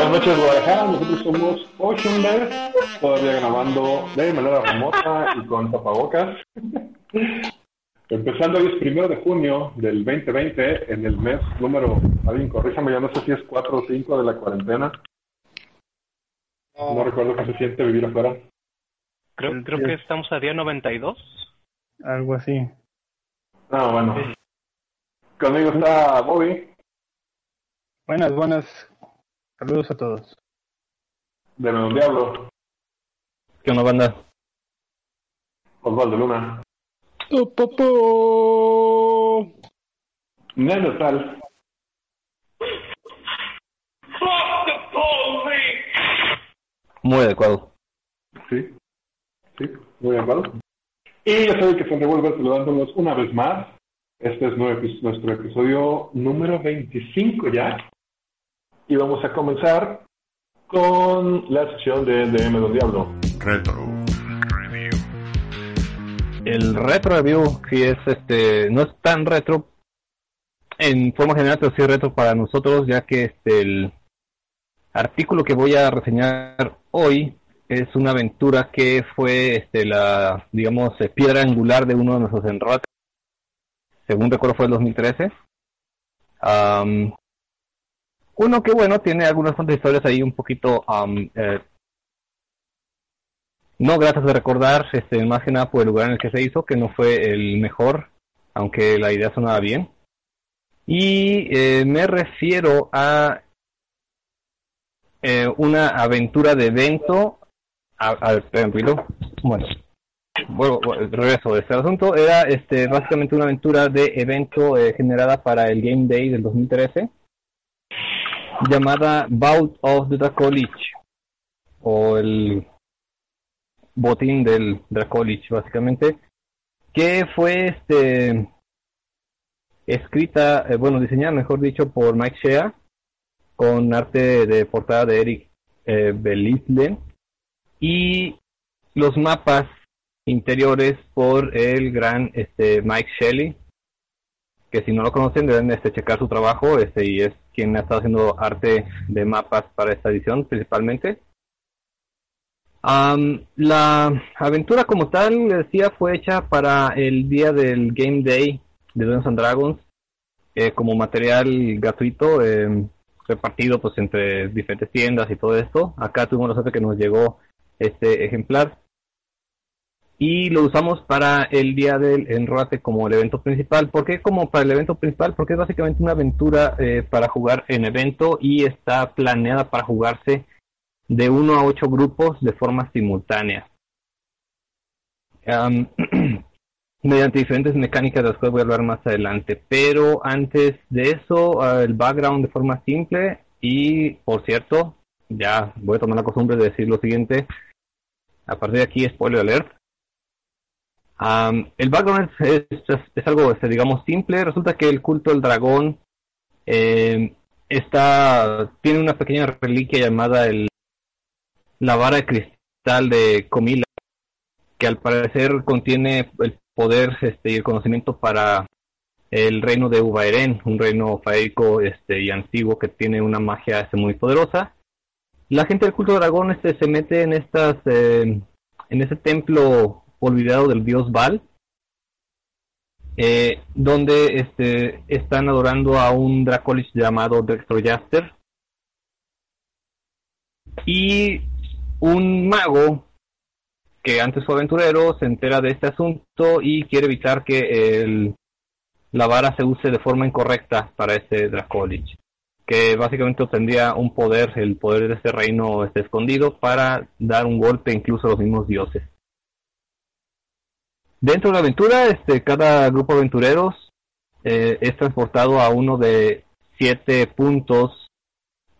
Buenas noches, Guadalajara. Nosotros somos Ocean todavía grabando de manera remota y con tapabocas. Empezando hoy es primero de junio del 2020, en el mes número, alguien corríjame, ya no sé si es 4 o 5 de la cuarentena. No recuerdo qué se siente vivir afuera. Creo, creo que estamos a día 92. Algo así. Ah, bueno. Conmigo está Bobby, Buenas, buenas. Saludos a todos. de Don Diablo, ¿Qué onda, banda? Osvaldo Luna, Popo. Neno Tal, Muy adecuado. Sí, sí, muy de acuerdo. Y yo soy el que se revuelve saludándolos una vez más. Este es nuestro episodio número 25 ya. Y vamos a comenzar con la sección de DM Don Diablo. Retro. El retro review sí es este no es tan retro en forma general, pero sí es retro para nosotros, ya que este el artículo que voy a reseñar hoy es una aventura que fue este la digamos eh, piedra angular de uno de nuestros enrotes. Según recuerdo fue el 2013. Am, uno que bueno tiene algunas historias ahí un poquito am, eh, no gratas de recordar, este, más que nada por el lugar en el que se hizo, que no fue el mejor, aunque la idea sonaba bien. Y eh, me refiero a eh, una aventura de evento. A. Bueno, bueno, bueno, regreso este asunto. Era este, básicamente una aventura de evento eh, generada para el Game Day del 2013, llamada Bout of the Dracolich, o el botín del Dracolich, básicamente, que fue este escrita, eh, bueno, diseñada, mejor dicho, por Mike Shea, con arte de portada de Eric eh, y los mapas interiores por el gran este Mike Shelley, que si no lo conocen deben este, checar su trabajo, este y es quien ha estado haciendo arte de mapas para esta edición principalmente. La aventura como tal, le decía, fue hecha para el día del Game Day de Dungeons and Dragons eh, como material gratuito eh, repartido pues entre diferentes tiendas y todo esto. Acá tuvimos la suerte que nos llegó este ejemplar y lo usamos para el día del enroate como el evento principal. ¿Por qué como para el evento principal? Porque es básicamente una aventura eh, para jugar en evento y está planeada para jugarse de uno a ocho grupos de forma simultánea. Mediante diferentes mecánicas de las cuales voy a hablar más adelante. Pero antes de eso, ah, el background de forma simple y, por cierto, ya voy a tomar la costumbre de decir lo siguiente. A partir de aquí, spoiler alert. Am, el background es, es- algo, este, digamos, simple. Resulta que el culto del dragón está tiene una pequeña reliquia llamada la vara de cristal de Comila, que al parecer contiene el poder este, y el conocimiento para el reino de Ubaeren, un reino faérico este, y antiguo que tiene una magia muy poderosa. La gente del culto dragón este, se mete en estas eh, en ese templo olvidado del dios Baal, eh, donde este, están adorando a un Dracolich llamado Dextrojaster. Y un mago que antes fue aventurero se entera de este asunto y quiere evitar que la vara se use de forma incorrecta para ese Dracolich, que básicamente obtendría un poder, el poder de este reino este escondido para dar un golpe incluso a los mismos dioses. Dentro de la aventura, este, cada grupo de aventureros eh, es transportado a uno de siete puntos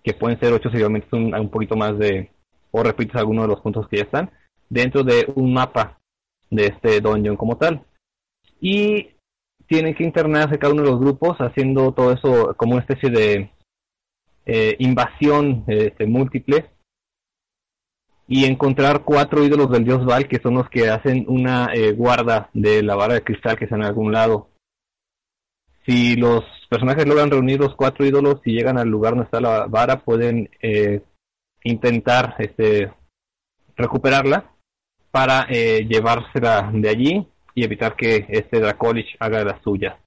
que pueden ser ocho si realmente son un poquito más de o repites alguno de los puntos que ya están dentro de un mapa de este dungeon como tal. Y tienen que internarse cada uno de los grupos haciendo todo eso como una especie de eh, invasión este, múltiple y encontrar cuatro ídolos del dios Val que son los que hacen una eh, guarda de la vara de cristal que está en algún lado. Si los personajes logran reunir los cuatro ídolos y llegan al lugar donde está la vara, pueden eh, intentar este, recuperarla para eh, llevársela de allí y evitar que este Dracolich haga la suya.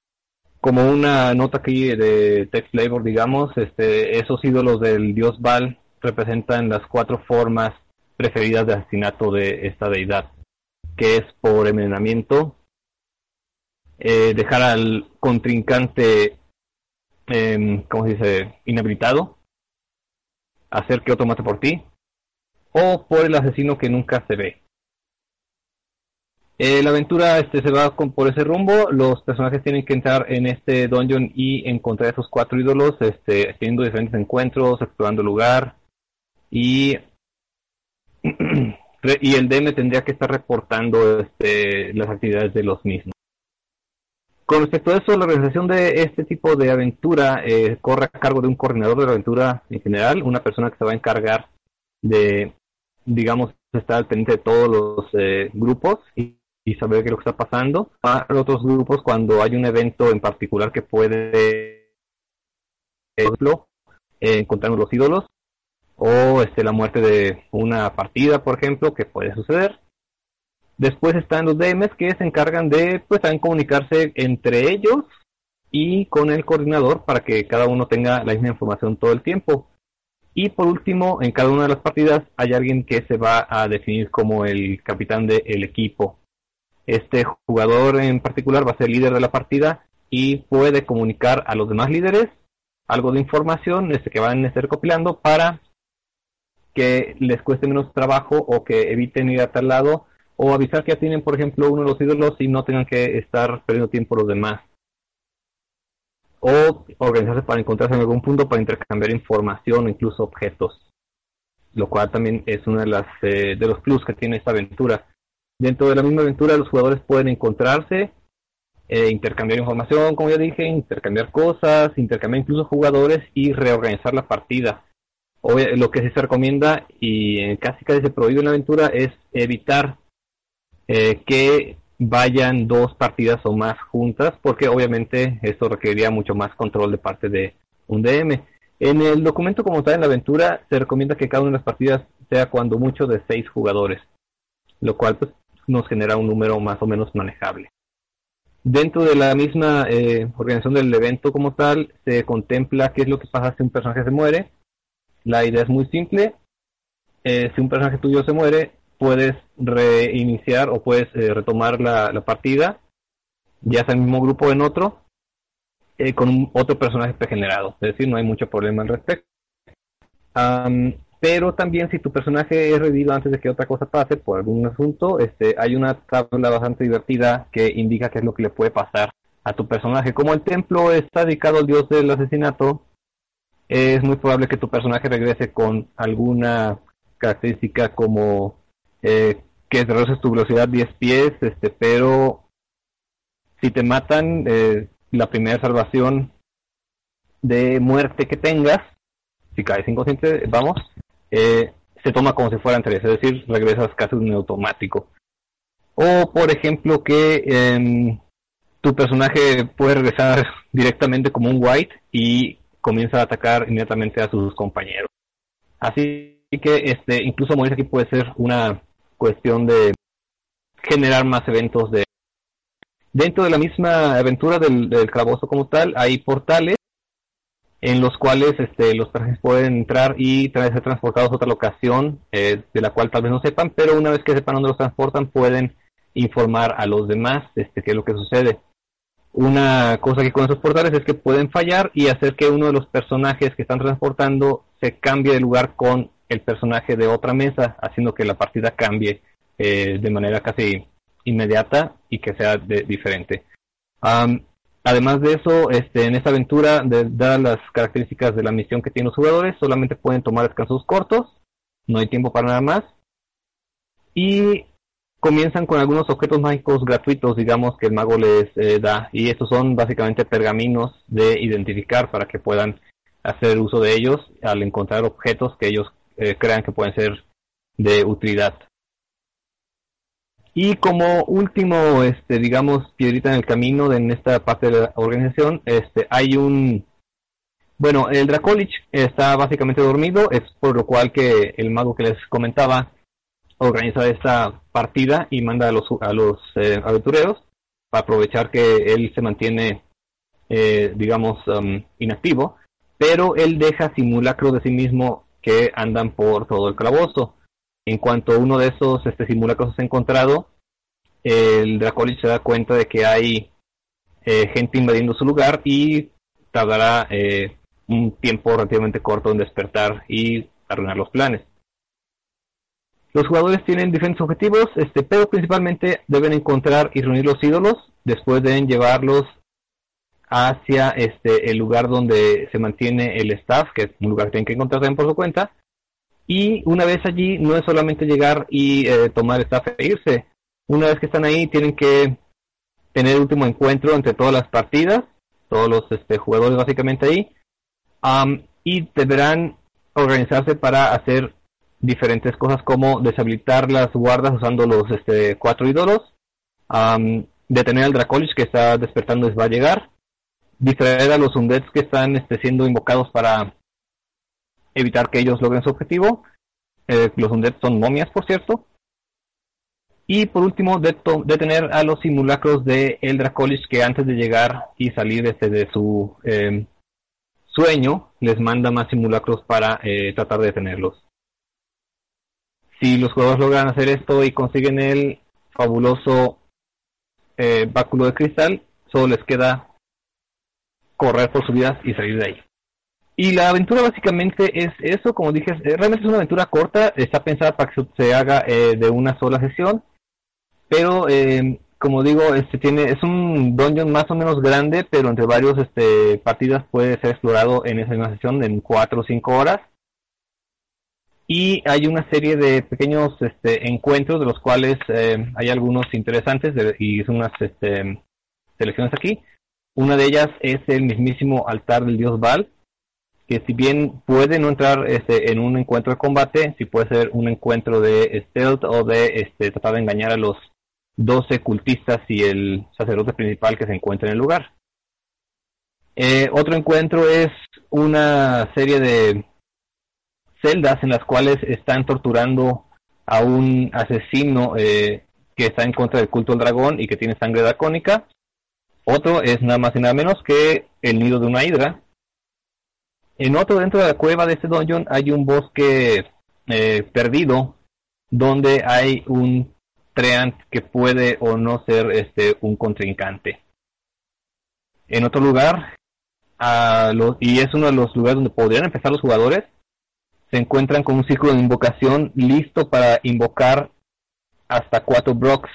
Como una nota aquí de text labor, digamos, este, esos ídolos del dios Val representan las cuatro formas preferidas de asesinato de esta deidad, que es por envenenamiento, eh, dejar al contrincante, eh, ¿cómo se dice?, inhabilitado, hacer que otro mate por ti, o por el asesino que nunca se ve. Eh, la aventura este, se va con, por ese rumbo. Los personajes tienen que entrar en este dungeon y encontrar esos cuatro ídolos, este, teniendo diferentes encuentros, explorando el lugar. Y, y el DM tendría que estar reportando este, las actividades de los mismos. Con respecto a eso, la organización de este tipo de aventura eh, corre a cargo de un coordinador de la aventura en general, una persona que se va a encargar de, digamos, estar al pendiente de todos los eh, grupos y, saber qué es lo que está pasando. Para otros grupos, cuando hay un evento en particular que puede, ejemplo, eh, encontrar los ídolos, o este, la muerte de una partida, por ejemplo, que puede suceder. Después están los DMs que se encargan de pues también comunicarse entre ellos y con el coordinador para que cada uno tenga la misma información todo el tiempo. Y por último, en cada una de las partidas hay alguien que se va a definir como el capitán del equipo. Este jugador en particular va a ser líder de la partida y puede comunicar a los demás líderes algo de información este, que van a estar recopilando para que les cueste menos trabajo o que eviten ir a tal lado o avisar que ya tienen, por ejemplo, uno de los ídolos y no tengan que estar perdiendo tiempo los demás. O organizarse para encontrarse en algún punto para intercambiar información o incluso objetos. Lo cual también es uno de, las, eh, de los plus que tiene esta aventura. Dentro de la misma aventura los jugadores pueden encontrarse, eh, intercambiar información, como ya dije, intercambiar cosas, intercambiar incluso jugadores y reorganizar la partida. Lo que se recomienda y casi casi se prohíbe en la aventura es evitar eh, que vayan dos partidas o más juntas, porque obviamente esto requeriría mucho más control de parte de un DM. En el documento como está en la aventura se recomienda que cada una de las partidas sea cuando mucho de seis jugadores, lo cual pues, nos genera un número más o menos manejable. Dentro de la misma eh, organización del evento como tal, se contempla qué es lo que pasa si un personaje se muere. La idea es muy simple. Eh, si un personaje tuyo se muere, puedes reiniciar o puedes eh, retomar la, partida, ya sea en el mismo grupo o en otro, eh, con otro personaje pregenerado. Es decir, no hay mucho problema al respecto. pero también si tu personaje es revivido antes de que otra cosa pase por algún asunto, este, hay una tabla bastante divertida que indica qué es lo que le puede pasar a tu personaje. Como el templo está dedicado al dios del asesinato, es muy probable que tu personaje regrese con alguna característica como eh, que reduces tu velocidad 10 pies, este, pero si te matan, eh, la primera salvación de muerte que tengas, si caes inconsciente, vamos, eh, se toma como si fueran tres, es decir, regresas casi un automático. O, por ejemplo, que em, tu personaje puede regresar directamente como un white y comienza a atacar inmediatamente a sus compañeros. Así que este, incluso morir aquí puede ser una cuestión de generar más eventos de dentro de la misma aventura del, del como tal hay portales en los cuales este, los personajes pueden entrar y ser transportados a otra locación eh, de la cual tal vez no sepan, pero una vez que sepan dónde los transportan pueden informar a los demás este, qué es lo que sucede. Una cosa que con esos portales es que pueden fallar y hacer que uno de los personajes que están transportando se cambie de lugar con el personaje de otra mesa, haciendo que la partida cambie eh, de manera casi inmediata y que sea diferente. además de eso, este, en esta aventura, dadas las características de la misión que tienen los jugadores, solamente pueden tomar descansos cortos no hay tiempo para nada más. Y comienzan con algunos objetos mágicos gratuitos, digamos, que el mago les eh, da. Y estos son básicamente pergaminos de identificar para que puedan hacer uso de ellos al encontrar objetos que ellos eh, crean que pueden ser de utilidad. Y como último, este, digamos, piedrita en el camino de, en esta parte de la organización, este, hay un, bueno, el Dracolich está básicamente dormido, es por lo cual que el mago que les comentaba organiza esta partida y manda a los, a los eh, aventureros para aprovechar que él se mantiene, eh, digamos, um, inactivo, pero él deja simulacros de sí mismo que andan por todo el calabozo. En cuanto uno de esos este, simulacros es encontrado, el Dracolich se da cuenta de que hay eh, gente invadiendo su lugar y tardará eh, un tiempo relativamente corto en despertar y arruinar los planes. Los jugadores tienen diferentes objetivos, este, pero principalmente deben encontrar y reunir los ídolos, después deben llevarlos hacia este el lugar donde se mantiene el staff, que es un lugar que tienen que encontrar también por su cuenta, y una vez allí no es solamente llegar y eh, tomar staff e irse, una vez que están ahí tienen que tener el último encuentro entre todas las partidas, todos los este, jugadores básicamente ahí, y deberán organizarse para hacer diferentes cosas como deshabilitar las guardas usando los este, cuatro ídolos, detener al Dracolich que está despertando les va a llegar, distraer a los undeads que están este, siendo invocados para evitar que ellos logren su objetivo. Eh, los undeads son momias, por cierto. Y por último, detener a los simulacros de el Dracolich que antes de llegar y salir este, de su em, sueño, les manda más simulacros para eh, tratar de detenerlos. Si los jugadores logran hacer esto y consiguen el fabuloso eh, báculo de cristal, solo les queda correr por su vida y salir de ahí. Y la aventura básicamente es eso, como dije, realmente es una aventura corta, está pensada para que se haga eh, de una sola sesión, pero eh, como digo, este tiene es un dungeon más o menos grande, pero entre varios este partidas puede ser explorado en esa misma sesión en 4 o 5 horas. Y hay una serie de pequeños este, encuentros de los cuales eh, hay algunos interesantes y son unas este, selecciones aquí. Una de ellas es el mismísimo altar del dios Val, que si bien puede no entrar este, en un encuentro de combate, si puede ser un encuentro de stealth o de este, tratar de engañar a los 12 cultistas y el sacerdote principal que se encuentra en el lugar. Eh, otro encuentro es una serie de celdas en las cuales están torturando a un asesino eh, que está en contra del culto al dragón y que tiene sangre dracónica. Otro es nada más y nada menos que el nido de una hidra. En otro dentro de la cueva de este dungeon hay un bosque eh, perdido donde hay un Treant que puede o no ser este un contrincante. En otro lugar, y es uno de los lugares donde podrían empezar los jugadores, se encuentran con un círculo de invocación listo para invocar hasta cuatro blocks.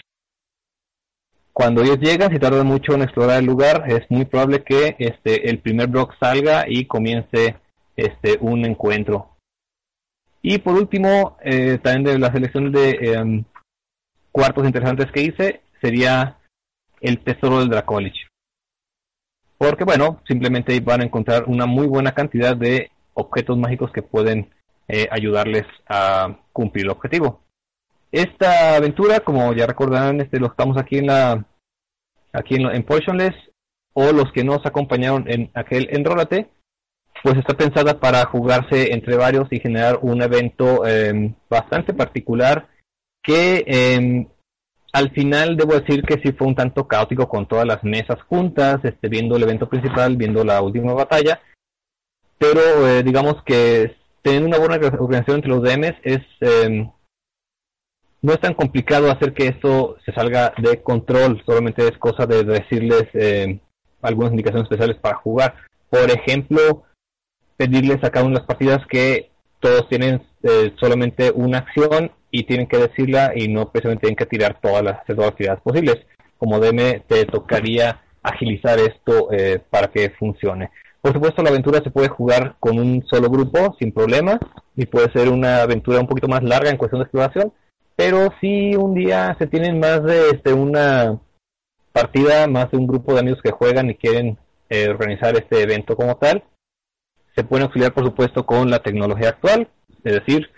Cuando ellos llegan, si tardan mucho en explorar el lugar, es muy probable que este el primer block salga y comience este un encuentro. Y por último, eh, también de la selección de em, cuartos interesantes que hice sería el tesoro del Dracolich. Porque bueno, simplemente van a encontrar una muy buena cantidad de objetos mágicos que pueden eh, ayudarles a cumplir el objetivo. Esta aventura, como ya recordarán, este, lo estamos aquí en la aquí en, en o los que nos acompañaron en aquel Enrólate, pues está pensada para jugarse entre varios y generar un evento eh, bastante particular que eh, al final debo decir que sí fue un tanto caótico con todas las mesas juntas, este, viendo el evento principal, viendo la última batalla, pero eh, digamos que teniendo una buena organización entre los DMs es eh, no es tan complicado hacer que esto se salga de control, solamente es cosa de decirles eh, algunas indicaciones especiales para jugar. Por ejemplo, pedirles a cada una de las partidas que todos tienen eh, solamente una acción y tienen que decirla y no precisamente tienen que tirar todas las, todas actividades posibles. Como DM te tocaría agilizar esto eh, para que funcione. Por supuesto, la aventura se puede jugar con un solo grupo sin problemas y puede ser una aventura un poquito más larga en cuestión de exploración, pero si un día se tienen más de este, una partida, más de un grupo de amigos que juegan y quieren eh, organizar este evento como tal, se pueden auxiliar por supuesto con la tecnología actual, es decir,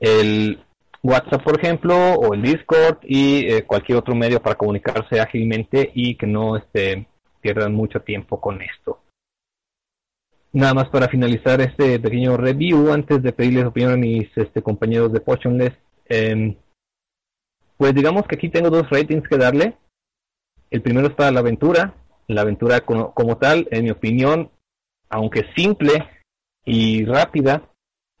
el WhatsApp por ejemplo o el Discord y eh, cualquier otro medio para comunicarse ágilmente y que no este, pierdan mucho tiempo con esto. Nada más para finalizar este pequeño review, antes de pedirles opinión a mis este, compañeros de Potionless, em, pues digamos que aquí tengo dos ratings que darle. El primero es para la aventura. La aventura como, tal, en mi opinión, aunque simple y rápida,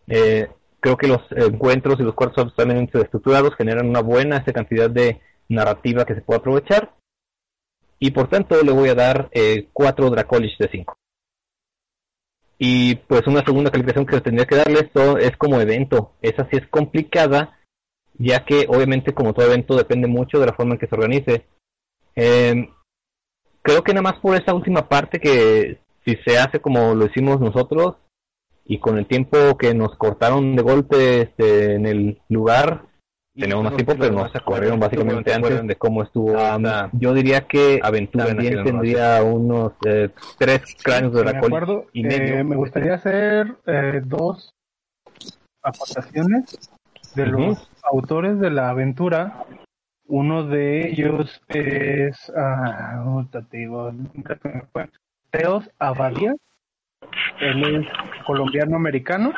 eh, creo que los encuentros y los cuartos absolutamente estructurados generan una buena cantidad de narrativa que se puede aprovechar. Y por tanto le voy a dar eh, 4 Dracolish de 5. Y pues una segunda calificación que tendría que darle es como evento. Esa sí es complicada, ya que obviamente como todo evento depende mucho de la forma en que se organice. Eh, creo que nada más por esa última parte que si se hace como lo hicimos nosotros y con el tiempo que nos cortaron de golpe este, en el lugar, tenemos más tiempo, pero nos corrieron básicamente antes de cómo estuvo. Um, yo diría que Aventura también tendría unos eh, tres cráneos de la y medio. Eh, me gustaría hacer eh, dos aportaciones de los autores de la aventura. Uno de ellos es ah, Teos Abadía. Él es colombiano-americano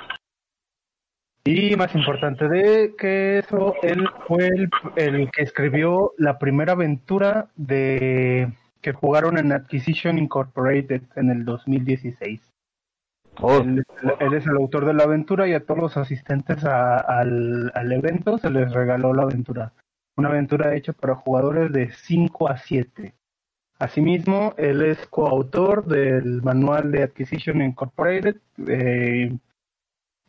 y más importante de que eso, él fue el, que escribió la primera aventura de que jugaron en Acquisition Incorporated en el 2016. Él, es el autor de la aventura y a todos los asistentes al, al evento se les regaló la aventura. Una aventura hecha para jugadores de 5 a 7. Asimismo, él es coautor del manual de Acquisition Incorporated, eh,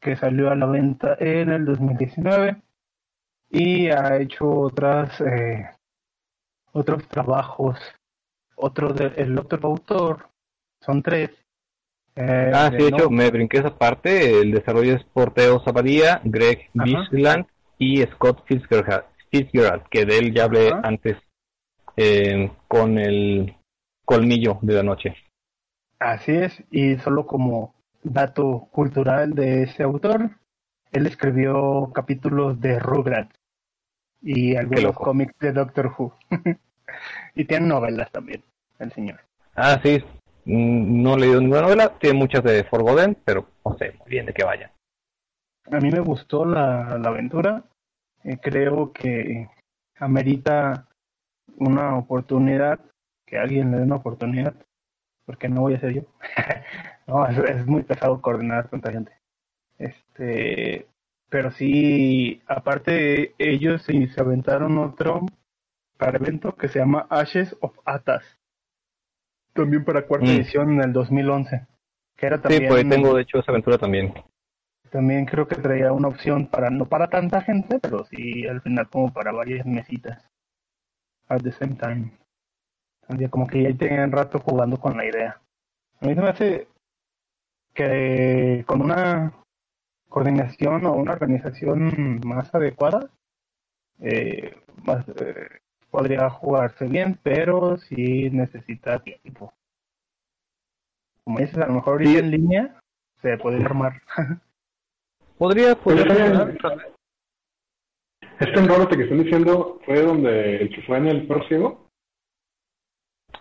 que salió a la venta en el 2019 y ha hecho otras eh, otros trabajos. Otro de, el otro autor son tres. Eh, ah sí de hecho me brinqué esa parte. El desarrollo es por Teo Zabadía Greg Bisland y Scott Fitzgerald, que de él ya hablé antes eh, con el colmillo de la noche. Así es y solo como dato cultural de ese autor, él escribió capítulos de Rugrats y algunos cómics de Doctor Who. y tiene novelas también, el señor. Ah, sí. Mm, no he leído ninguna novela, tiene muchas de Forgotten, pero no sé muy bien de qué vaya. A mí me gustó la, la aventura. Eh, creo que amerita una oportunidad, que alguien le dé una oportunidad, porque no voy a ser yo. No, es, muy pesado coordinar tanta gente. Este, pero sí, aparte ellos se, se aventaron otro para evento que se llama Ashes of Atas. También para cuarta mm. edición en el 2011. Que era también, sí, pues tengo de hecho esa aventura también. También creo que traía una opción para, no para tanta gente, pero sí al final como para varias mesitas. At the same time. Como que ya tenían rato jugando con la idea. A mí se me hace que con una coordinación o una organización más adecuada eh, más, eh, podría jugarse bien, pero si necesita tiempo. Como dices, a lo mejor ir en línea se puede armar. podría, podría. Este enrote que están diciendo fue donde fue en el próximo.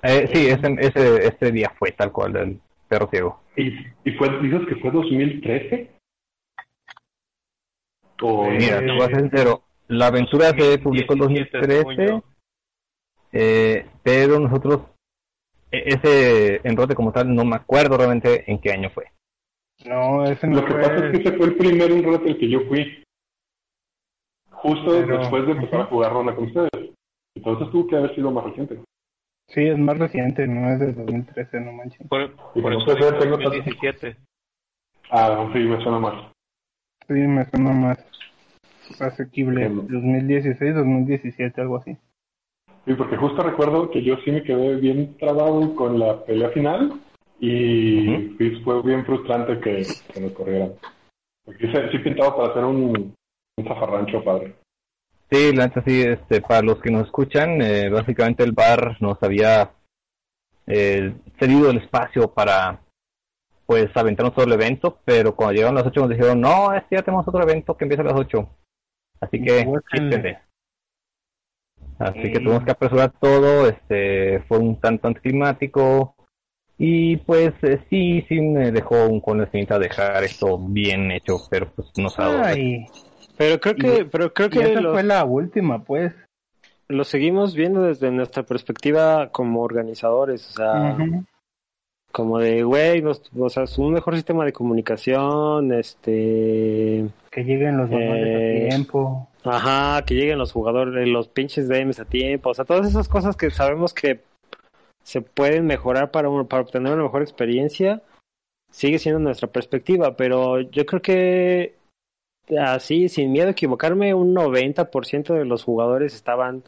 Eh, sí, ese, ese, ese día fue tal cual, el perro ciego. ¿Y, y fue, dices que fue 2013? O, Mira, te voy a ser sincero. La aventura se publicó en 2013, eh, pero nosotros, e, ese enrote como tal, no me acuerdo realmente en qué año fue. No, ese no Lo que pasa es que ese fue el primer enrote el que yo fui. Justo después de empezar a jugar ronda con ustedes. Entonces tuvo que haber sido más reciente. Sí, es más reciente, no es del 2013, no manches. Por, por eso es 2017. Ah, sí, me suena más. Sí, me suena más asequible. 2016, 2017, algo así. Sí, porque justo recuerdo que yo sí me quedé bien trabado con la pelea final Y fue bien frustrante que, que nos corrieran. Porque sí, pintaba para hacer un, un zafarrancho padre. Sí, la sí, este, para los que nos escuchan, eh, básicamente el bar nos había eh, cedido el espacio para pues aventarnos todo el evento, pero cuando llegaron las 8 nos dijeron, no, este ya tenemos otro evento que empieza a las 8. Así que, Así que tuvimos que apresurar todo, este, fue un tanto anticlimático, y pues eh, sí, sí me dejó un con la dejar esto bien hecho, pero pues no sabe. Pero creo que, pero creo que esa fue la última, pues. Lo seguimos viendo desde nuestra perspectiva como organizadores, o sea, como de, güey, o sea, es un mejor sistema de comunicación, este... Que lleguen los jugadores a eh, tiempo. Ajá, que lleguen los jugadores, los pinches DMs a tiempo, o sea, todas esas cosas que sabemos que se pueden mejorar para, para obtener una mejor experiencia, sigue siendo nuestra perspectiva, pero yo creo que así, sin miedo a equivocarme, un 90% de los jugadores estaban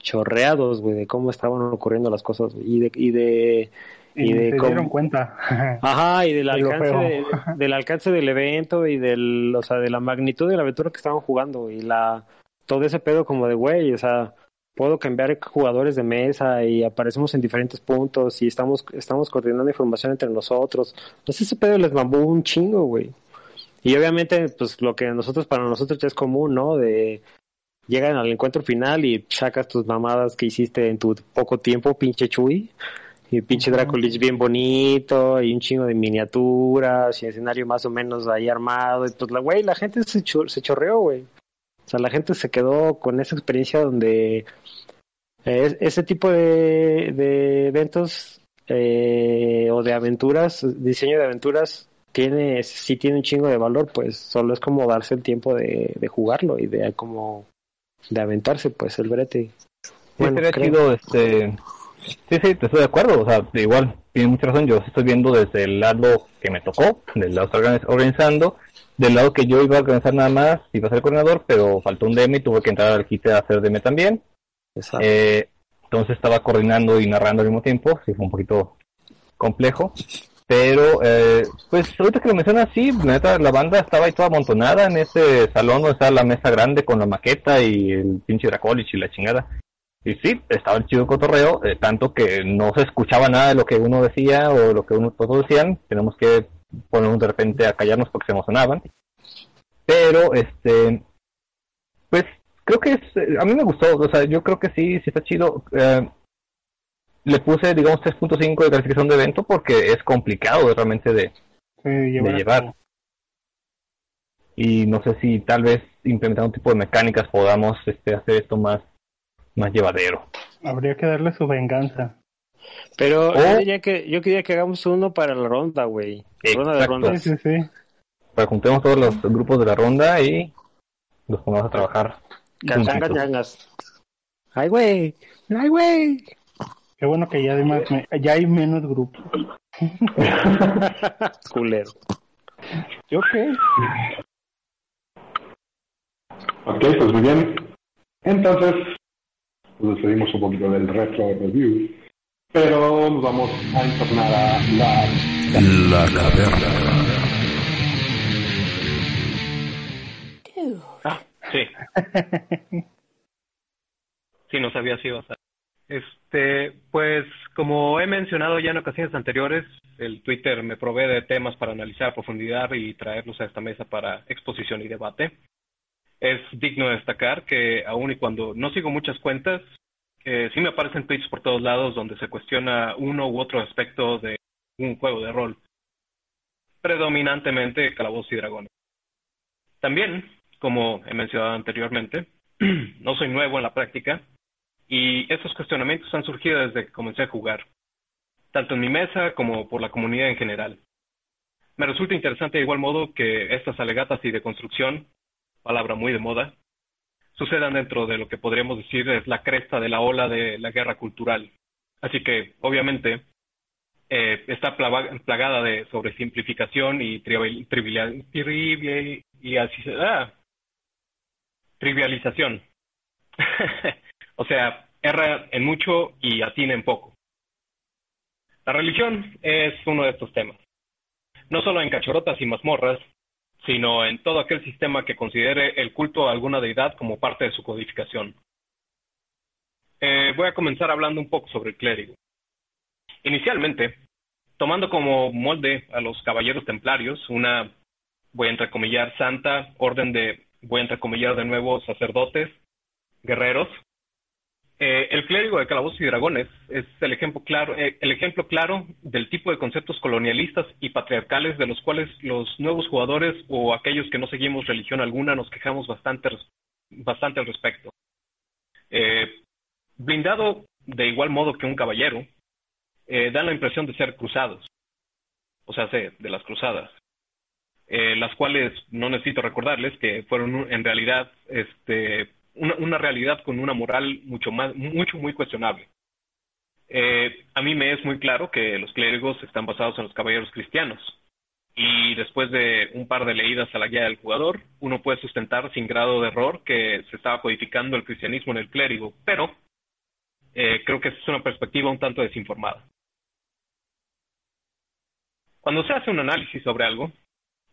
chorreados, güey, de cómo estaban ocurriendo las cosas y de y de y, de se dieron cuenta. Ajá, y del alcance del alcance del evento y del, o sea, de la magnitud de la aventura que estaban jugando y la todo ese pedo como de güey, o sea, puedo cambiar jugadores de mesa y aparecemos en diferentes puntos y estamos estamos coordinando información entre nosotros. Pues ese pedo les bambú un chingo, güey. Y obviamente, pues lo que nosotros, para nosotros ya es común, ¿no? De llegan al encuentro final y sacas tus mamadas que hiciste en tu poco tiempo, pinche Chuy. Y pinche Dracolich bien bonito, y un chingo de miniaturas, y escenario más o menos ahí armado. Y pues la güey, la gente se, se chorreó, güey. O sea, la gente se quedó con esa experiencia donde ese tipo de, de eventos eh, o de aventuras, diseño de aventuras, tiene, sí tiene un chingo de valor, pues solo es como darse el tiempo de, de jugarlo y de como de aventarse, pues el brete. Bueno, sería chido, este, sí, sí, te estoy de acuerdo, o sea, igual, tiene mucha razón, yo estoy viendo desde el lado que me tocó, del lado organizando, del lado que yo iba a organizar nada más, iba a ser coordinador, pero faltó un DM y tuve que entrar al kit a hacer DM también. Eh, entonces estaba coordinando y narrando al mismo tiempo, sí fue un poquito complejo. Pero, eh, pues ahorita que lo mencionas, sí, la banda estaba ahí toda amontonada en ese salón donde estaba la mesa grande con la maqueta y el pinche Dracolich y la chingada. Y sí, estaba el chido cotorreo, eh, tanto que no se escuchaba nada de lo que uno decía o lo que uno todos decían. Tenemos que ponernos de repente a callarnos porque se emocionaban. Pero, este, pues creo que es, a mí me gustó, o sea, yo creo que sí, sí está chido. Eh, le puse, digamos, 3.5 de calificación de evento porque es complicado realmente de, llevar. Y no sé si tal vez implementando un tipo de mecánicas podamos este, hacer esto más, más llevadero. Habría que darle su venganza. Pero yo, quería que, yo quería que hagamos uno para la ronda, güey. Ronda de ronda. Sí, sí, Para juntemos todos los grupos de la ronda y los pongamos a trabajar. Canchanga, Ay, güey. Ay, güey. Qué bueno que ya, además ya hay menos grupos. Culero. ¿Yo qué? Ok, pues muy bien. Entonces, nos despedimos un poquito del retro review, pero nos vamos a entornar a la... La caverna. Ah, sí. sí, no sabía si iba a ser. Este, pues como he mencionado ya en ocasiones anteriores, el Twitter me provee de temas para analizar a profundidad y traerlos a esta mesa para exposición y debate. Es digno de destacar que aun y cuando no sigo muchas cuentas, eh, sí me aparecen tweets por todos lados donde se cuestiona uno u otro aspecto de un juego de rol, predominantemente Calabozos y Dragones. También, como he mencionado anteriormente, no soy nuevo en la práctica y esos cuestionamientos han surgido desde que comencé a jugar, tanto en mi mesa como por la comunidad en general. Me resulta interesante de igual modo que estas alegatas y de construcción, palabra muy de moda, sucedan dentro de lo que podríamos decir es la cresta de la ola de la guerra cultural. Así que, obviamente, eh, está plagada de sobresimplificación y trivial, y así ah, trivialización. O sea, erra en mucho y atina en poco. La religión es uno de estos temas. No solo en cachorotas y mazmorras, sino en todo aquel sistema que considere el culto a alguna deidad como parte de su codificación. Eh, voy a comenzar hablando un poco sobre el clérigo. Inicialmente, tomando como molde a los caballeros templarios, una, voy a entrecomillar, santa orden de, voy a entrecomillar de nuevo, sacerdotes, guerreros, eh, el clérigo de Calabozos y Dragones es el ejemplo claro, eh, el ejemplo claro del tipo de conceptos colonialistas y patriarcales de los cuales los nuevos jugadores o aquellos que no seguimos religión alguna nos quejamos bastante, bastante al respecto. Eh, blindado de igual modo que un caballero, dan la impresión de ser cruzados, o sea, de las cruzadas. las cuales no necesito recordarles que fueron en realidad este, una, realidad con una moral mucho más, mucho, muy cuestionable. Eh, a mí me es muy claro que los clérigos están basados en los caballeros cristianos. Y después de un par de leídas a la guía del jugador, uno puede sustentar sin grado de error que se estaba codificando el cristianismo en el clérigo, pero eh, creo que es una perspectiva un tanto desinformada. Cuando se hace un análisis sobre algo,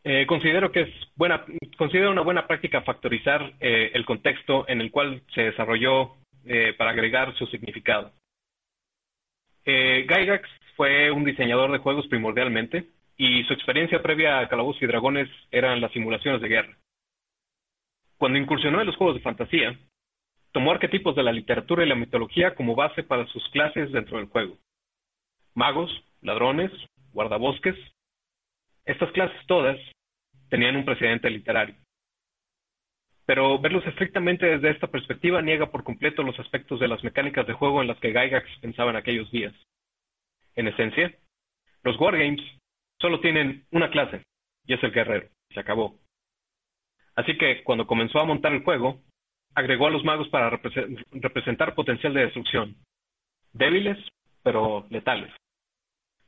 eh, considero que es buena, considero una buena práctica factorizar eh, el contexto en el cual se desarrolló eh, para agregar su significado. Gygax fue un diseñador de juegos primordialmente y su experiencia previa a Calabozos y Dragones eran las simulaciones de guerra. Cuando incursionó en los juegos de fantasía, tomó arquetipos de la literatura y la mitología como base para sus clases dentro del juego. Magos, ladrones, guardabosques. Estas clases todas tenían un precedente literario. Pero verlos estrictamente desde esta perspectiva niega por completo los aspectos de las mecánicas de juego en las que Gygax pensaba en aquellos días. En esencia, los wargames solo tienen una clase, y es el guerrero. Se acabó. Así que cuando comenzó a montar el juego, agregó a los magos para representar potencial de destrucción. Débiles, pero letales.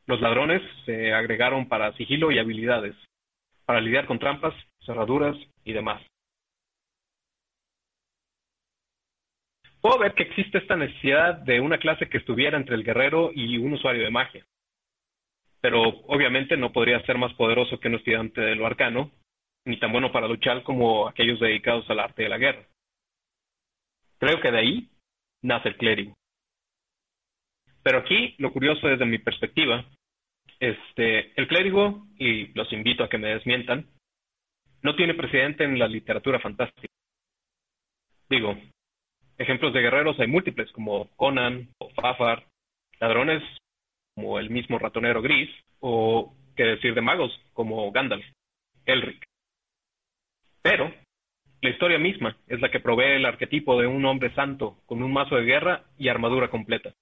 Los ladrones se agregaron para sigilo y habilidades, para lidiar con trampas, cerraduras y demás. Puedo ver que existe esta necesidad de una clase que estuviera entre el guerrero y un usuario de magia. Pero obviamente no podría ser más poderoso que un estudiante de lo arcano, ni tan bueno para luchar como aquellos dedicados al arte de la guerra. Creo que de ahí nace el clérigo. Pero aquí lo curioso desde mi perspectiva este, el clérigo, y los invito a que me desmientan, no tiene precedente en la literatura fantástica. Digo, ejemplos de guerreros hay múltiples, como Conan o Fafar, ladrones como el mismo ratonero gris, o qué decir de magos como Gandalf, Elric. Pero la historia misma es la que provee el arquetipo de un hombre santo con un mazo de guerra y armadura completa.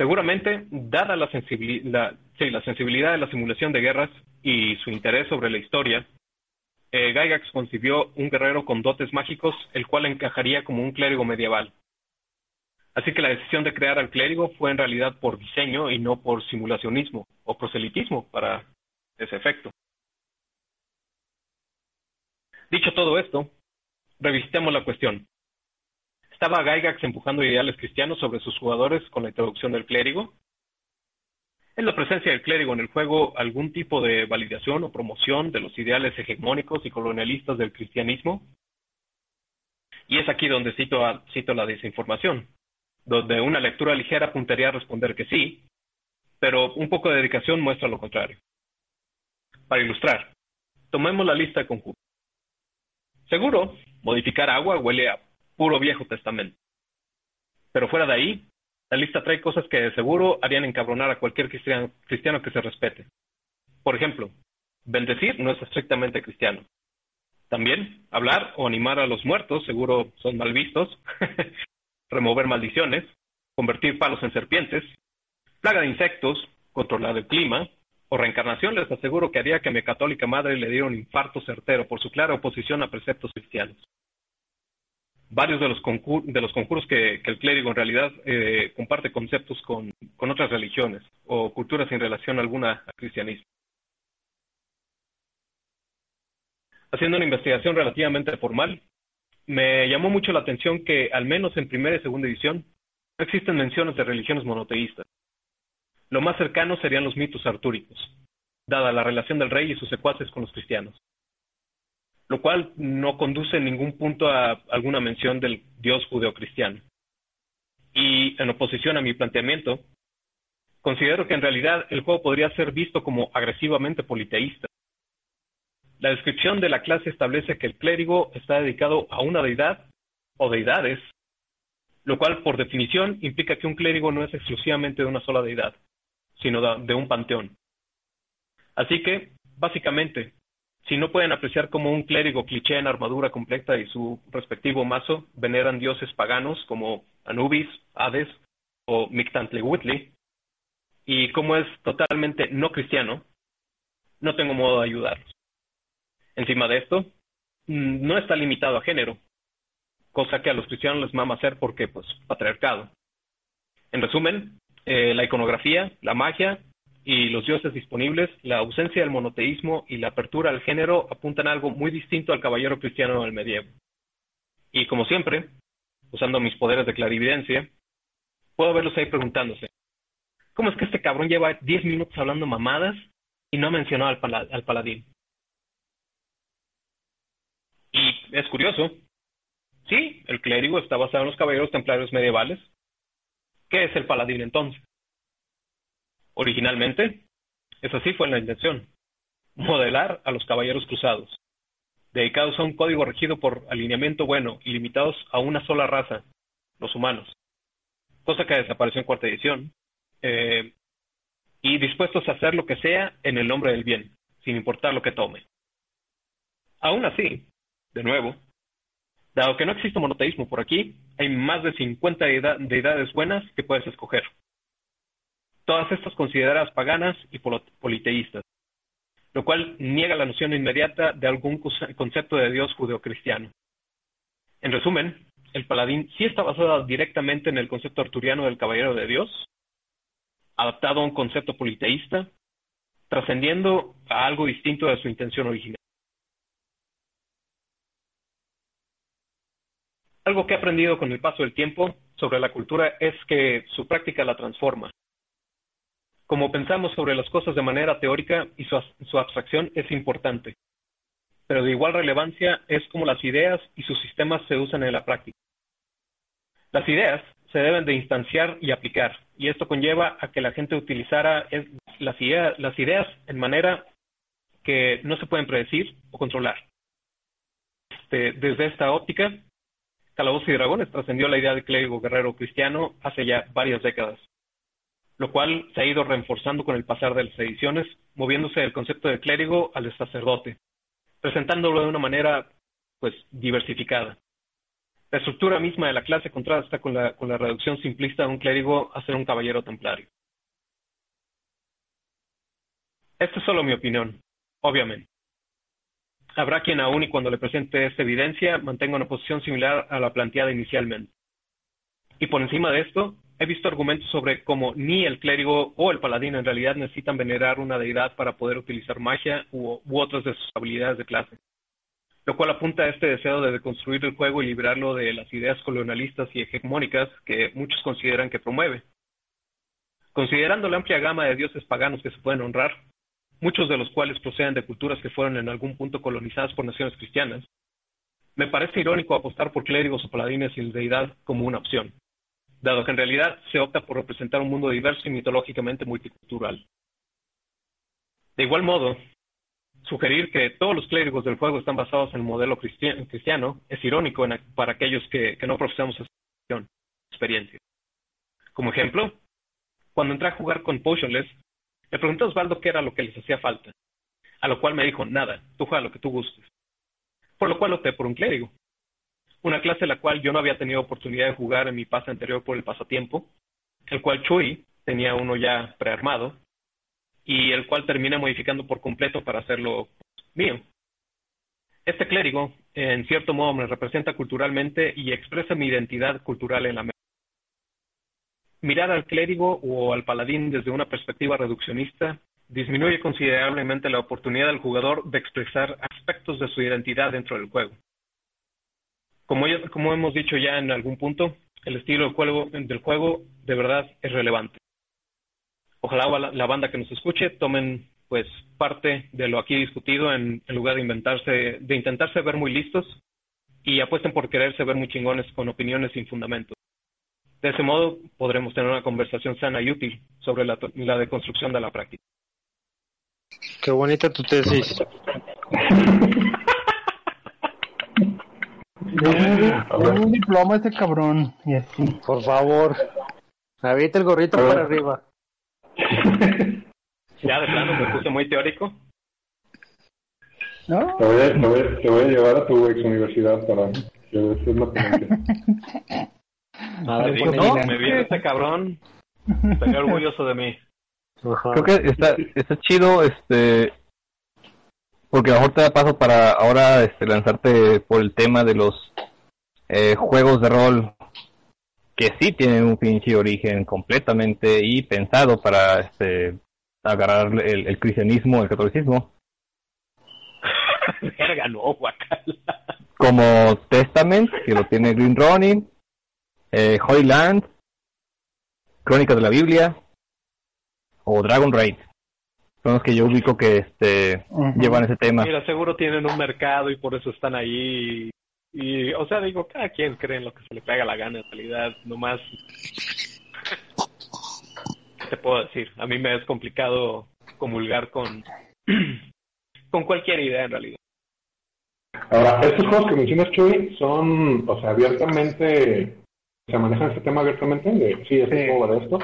Seguramente, dada la, sensibilidad, de la simulación de guerras y su interés sobre la historia, eh, Gygax concibió un guerrero con dotes mágicos, el cual encajaría como un clérigo medieval. Así que la decisión de crear al clérigo fue en realidad por diseño y no por simulacionismo o proselitismo para ese efecto. Dicho todo esto, revisitemos la cuestión. ¿Estaba Gygax empujando ideales cristianos sobre sus jugadores con la introducción del clérigo? ¿Es la presencia del clérigo en el juego algún tipo de validación o promoción de los ideales hegemónicos y colonialistas del cristianismo? Y es aquí donde cito, la desinformación, donde una lectura ligera apuntaría a responder que sí, pero un poco de dedicación muestra lo contrario. Para ilustrar, tomemos la lista de conjuntos. Seguro, modificar agua huele a puro Viejo Testamento. Pero fuera de ahí, la lista trae cosas que de seguro harían encabronar a cualquier cristiano, que se respete. Por ejemplo, bendecir no es estrictamente cristiano. También, hablar o animar a los muertos seguro son mal vistos. Remover maldiciones, convertir palos en serpientes, plaga de insectos, controlar el clima, o reencarnación les aseguro que haría que mi católica madre le diera un infarto certero por su clara oposición a preceptos cristianos varios de los, de los conjuros que, el clérigo en realidad eh, comparte conceptos con, con, otras religiones o culturas sin relación alguna al cristianismo. Haciendo una investigación relativamente formal, me llamó mucho la atención que, al menos en primera y segunda edición, no existen menciones de religiones monoteístas. Lo más cercano serían los mitos artúricos, dada la relación del rey y sus secuaces con los cristianos, lo cual no conduce en ningún punto a alguna mención del dios judeocristiano. Y en oposición a mi planteamiento, considero que en realidad el juego podría ser visto como agresivamente politeísta. La descripción de la clase establece que el clérigo está dedicado a una deidad o deidades, lo cual por definición implica que un clérigo no es exclusivamente de una sola deidad, sino de un panteón. Así que, básicamente, si no pueden apreciar como un clérigo cliché en armadura completa y su respectivo mazo veneran dioses paganos como Anubis, Hades o Mictlantecuhtli, y como es totalmente no cristiano, no tengo modo de ayudarlos. Encima de esto, mm, no está limitado a género, cosa que a los cristianos les mama hacer porque, pues, patriarcado. En resumen, eh, la iconografía, la magia y los dioses disponibles, la ausencia del monoteísmo y la apertura al género apuntan a algo muy distinto al caballero cristiano del medievo. Y como siempre, usando mis poderes de clarividencia, puedo verlos ahí preguntándose, ¿cómo es que este cabrón lleva 10 minutos hablando mamadas y no ha mencionado al, al paladín? Y es curioso, sí, el clérigo está basado en los caballeros templarios medievales. ¿Qué es el paladín entonces? Originalmente, esa sí fue la intención, modelar a los caballeros cruzados, dedicados a un código regido por alineamiento bueno y limitados a una sola raza, los humanos, cosa que desapareció en cuarta edición, eh, y dispuestos a hacer lo que sea en el nombre del bien, sin importar lo que tome. Aún así, de nuevo, dado que no existe monoteísmo por aquí, hay más de 50 deidades buenas que puedes escoger todas estas consideradas paganas y politeístas, lo cual niega la noción inmediata de algún concepto de Dios judeocristiano. En resumen, el paladín sí está basado directamente en el concepto arturiano del caballero de Dios, adaptado a un concepto politeísta, trascendiendo a algo distinto de su intención original. Algo que he aprendido con el paso del tiempo sobre la cultura es que su práctica la transforma, como pensamos sobre las cosas de manera teórica y su, abstracción es importante, pero de igual relevancia es como las ideas y sus sistemas se usan en la práctica. Las ideas se deben de instanciar y aplicar, y esto conlleva a que la gente utilizara las, ideas en manera que no se pueden predecir o controlar. Este, desde esta óptica, Calabozos y Dragones trascendió la idea de clérigo guerrero cristiano hace ya varias décadas lo cual se ha ido reforzando con el pasar de las ediciones, moviéndose del concepto de clérigo al de sacerdote, presentándolo de una manera pues diversificada. La estructura misma de la clase contrasta con la, con la reducción simplista de un clérigo a ser un caballero templario. Esta es solo mi opinión, obviamente. Habrá quien aún y cuando le presente esta evidencia mantenga una posición similar a la planteada inicialmente. Y por encima de esto, he visto argumentos sobre cómo ni el clérigo o el paladín en realidad necesitan venerar una deidad para poder utilizar magia u, otras de sus habilidades de clase, lo cual apunta a este deseo de deconstruir el juego y liberarlo de las ideas colonialistas y hegemónicas que muchos consideran que promueve. Considerando la amplia gama de dioses paganos que se pueden honrar, muchos de los cuales proceden de culturas que fueron en algún punto colonizadas por naciones cristianas, me parece irónico apostar por clérigos o paladines sin deidad como una opción dado que en realidad se opta por representar un mundo diverso y mitológicamente multicultural. De igual modo, sugerir que todos los clérigos del juego están basados en el modelo cristiano es irónico para aquellos que, no profesamos esa experiencia. Como ejemplo, cuando entré a jugar con Potionless, le pregunté a Osvaldo qué era lo que les hacía falta, a lo cual me dijo, nada, tú juega lo que tú gustes. Por lo cual opté por un clérigo una clase la cual yo no había tenido oportunidad de jugar en mi pase anterior por el pasatiempo, el cual Chuy tenía uno ya prearmado y el cual termina modificando por completo para hacerlo mío. Este clérigo, en cierto modo, me representa culturalmente y expresa mi identidad cultural en la mesa. Mirar al clérigo o al paladín desde una perspectiva reduccionista disminuye considerablemente la oportunidad del jugador de expresar aspectos de su identidad dentro del juego. Como, como hemos dicho ya en algún punto, el estilo del juego, del juego de verdad es relevante. ojalá la, banda que nos escuche tomen pues parte de lo aquí discutido en, en lugar de inventarse, de intentarse ver muy listos y apuesten por quererse ver muy chingones con opiniones sin fundamentos. De ese modo podremos tener una conversación sana y útil sobre la, la deconstrucción de la práctica. Qué bonita tu tesis. un diploma este cabrón. Y así. Por favor. Avienta el gorrito para arriba. ya de plano me puse muy teórico. ¿No? Te, voy a, te, voy a, llevar a tu ex universidad para que des una A ver, pues, no, me viene este cabrón. Estoy orgulloso de mí. Creo que está, está chido, este, porque a lo mejor te da paso para ahora este, lanzarte por el tema de los eh, juegos de rol que sí tienen un pinche origen completamente y pensado para este, agarrar el, el cristianismo, el catolicismo. Verga, no, Como Testament, que lo tiene Green Ronin, eh, Holy Land, Crónicas de la Biblia o Dragon Raid. Son los que yo ubico que este llevan ese tema. Mira, seguro tienen un mercado y por eso están ahí. Y, o sea, digo, cada quien cree en lo que se le pega la gana en realidad. Nomás. ¿Qué te puedo decir? A mí me es complicado comulgar con. con cualquier idea en realidad. Ahora, estos juegos que mencionas, Chuy, son, o sea, abiertamente se manejan este tema abiertamente de sí, este juego de esto?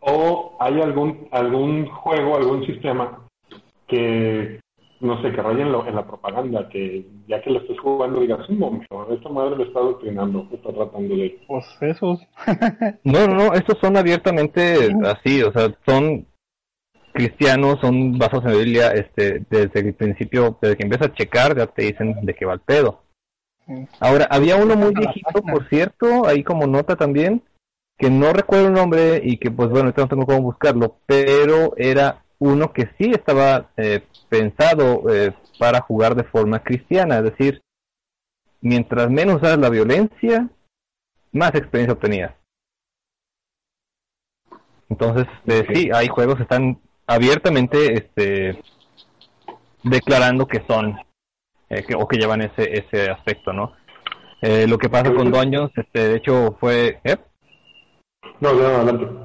¿O hay algún, algún juego, algún sistema que, no sé, que raya en, en la propaganda, que ya que lo estés jugando digas, un momento, esta madre lo está doctrinando, está tratando de... Pues esos. no, no, no, estos son abiertamente así, o sea, son cristianos, son basados en la Biblia, este, desde el principio, desde que empiezas a checar, ya te dicen de qué va el pedo. Ahora, había uno muy viejito, por cierto, ahí como nota también, que no recuerdo el nombre y que pues bueno, no tengo cómo buscarlo, pero era uno que sí estaba eh, pensado eh, para jugar de forma cristiana, es decir, mientras menos usas la violencia, más experiencia obtenías. Entonces, eh, sí, hay juegos que están abiertamente este, declarando que son eh, o que llevan ese ese aspecto, ¿no? Eh, lo que pasa con Dungeons, este, de hecho fue... ¿eh? No, no, adelante.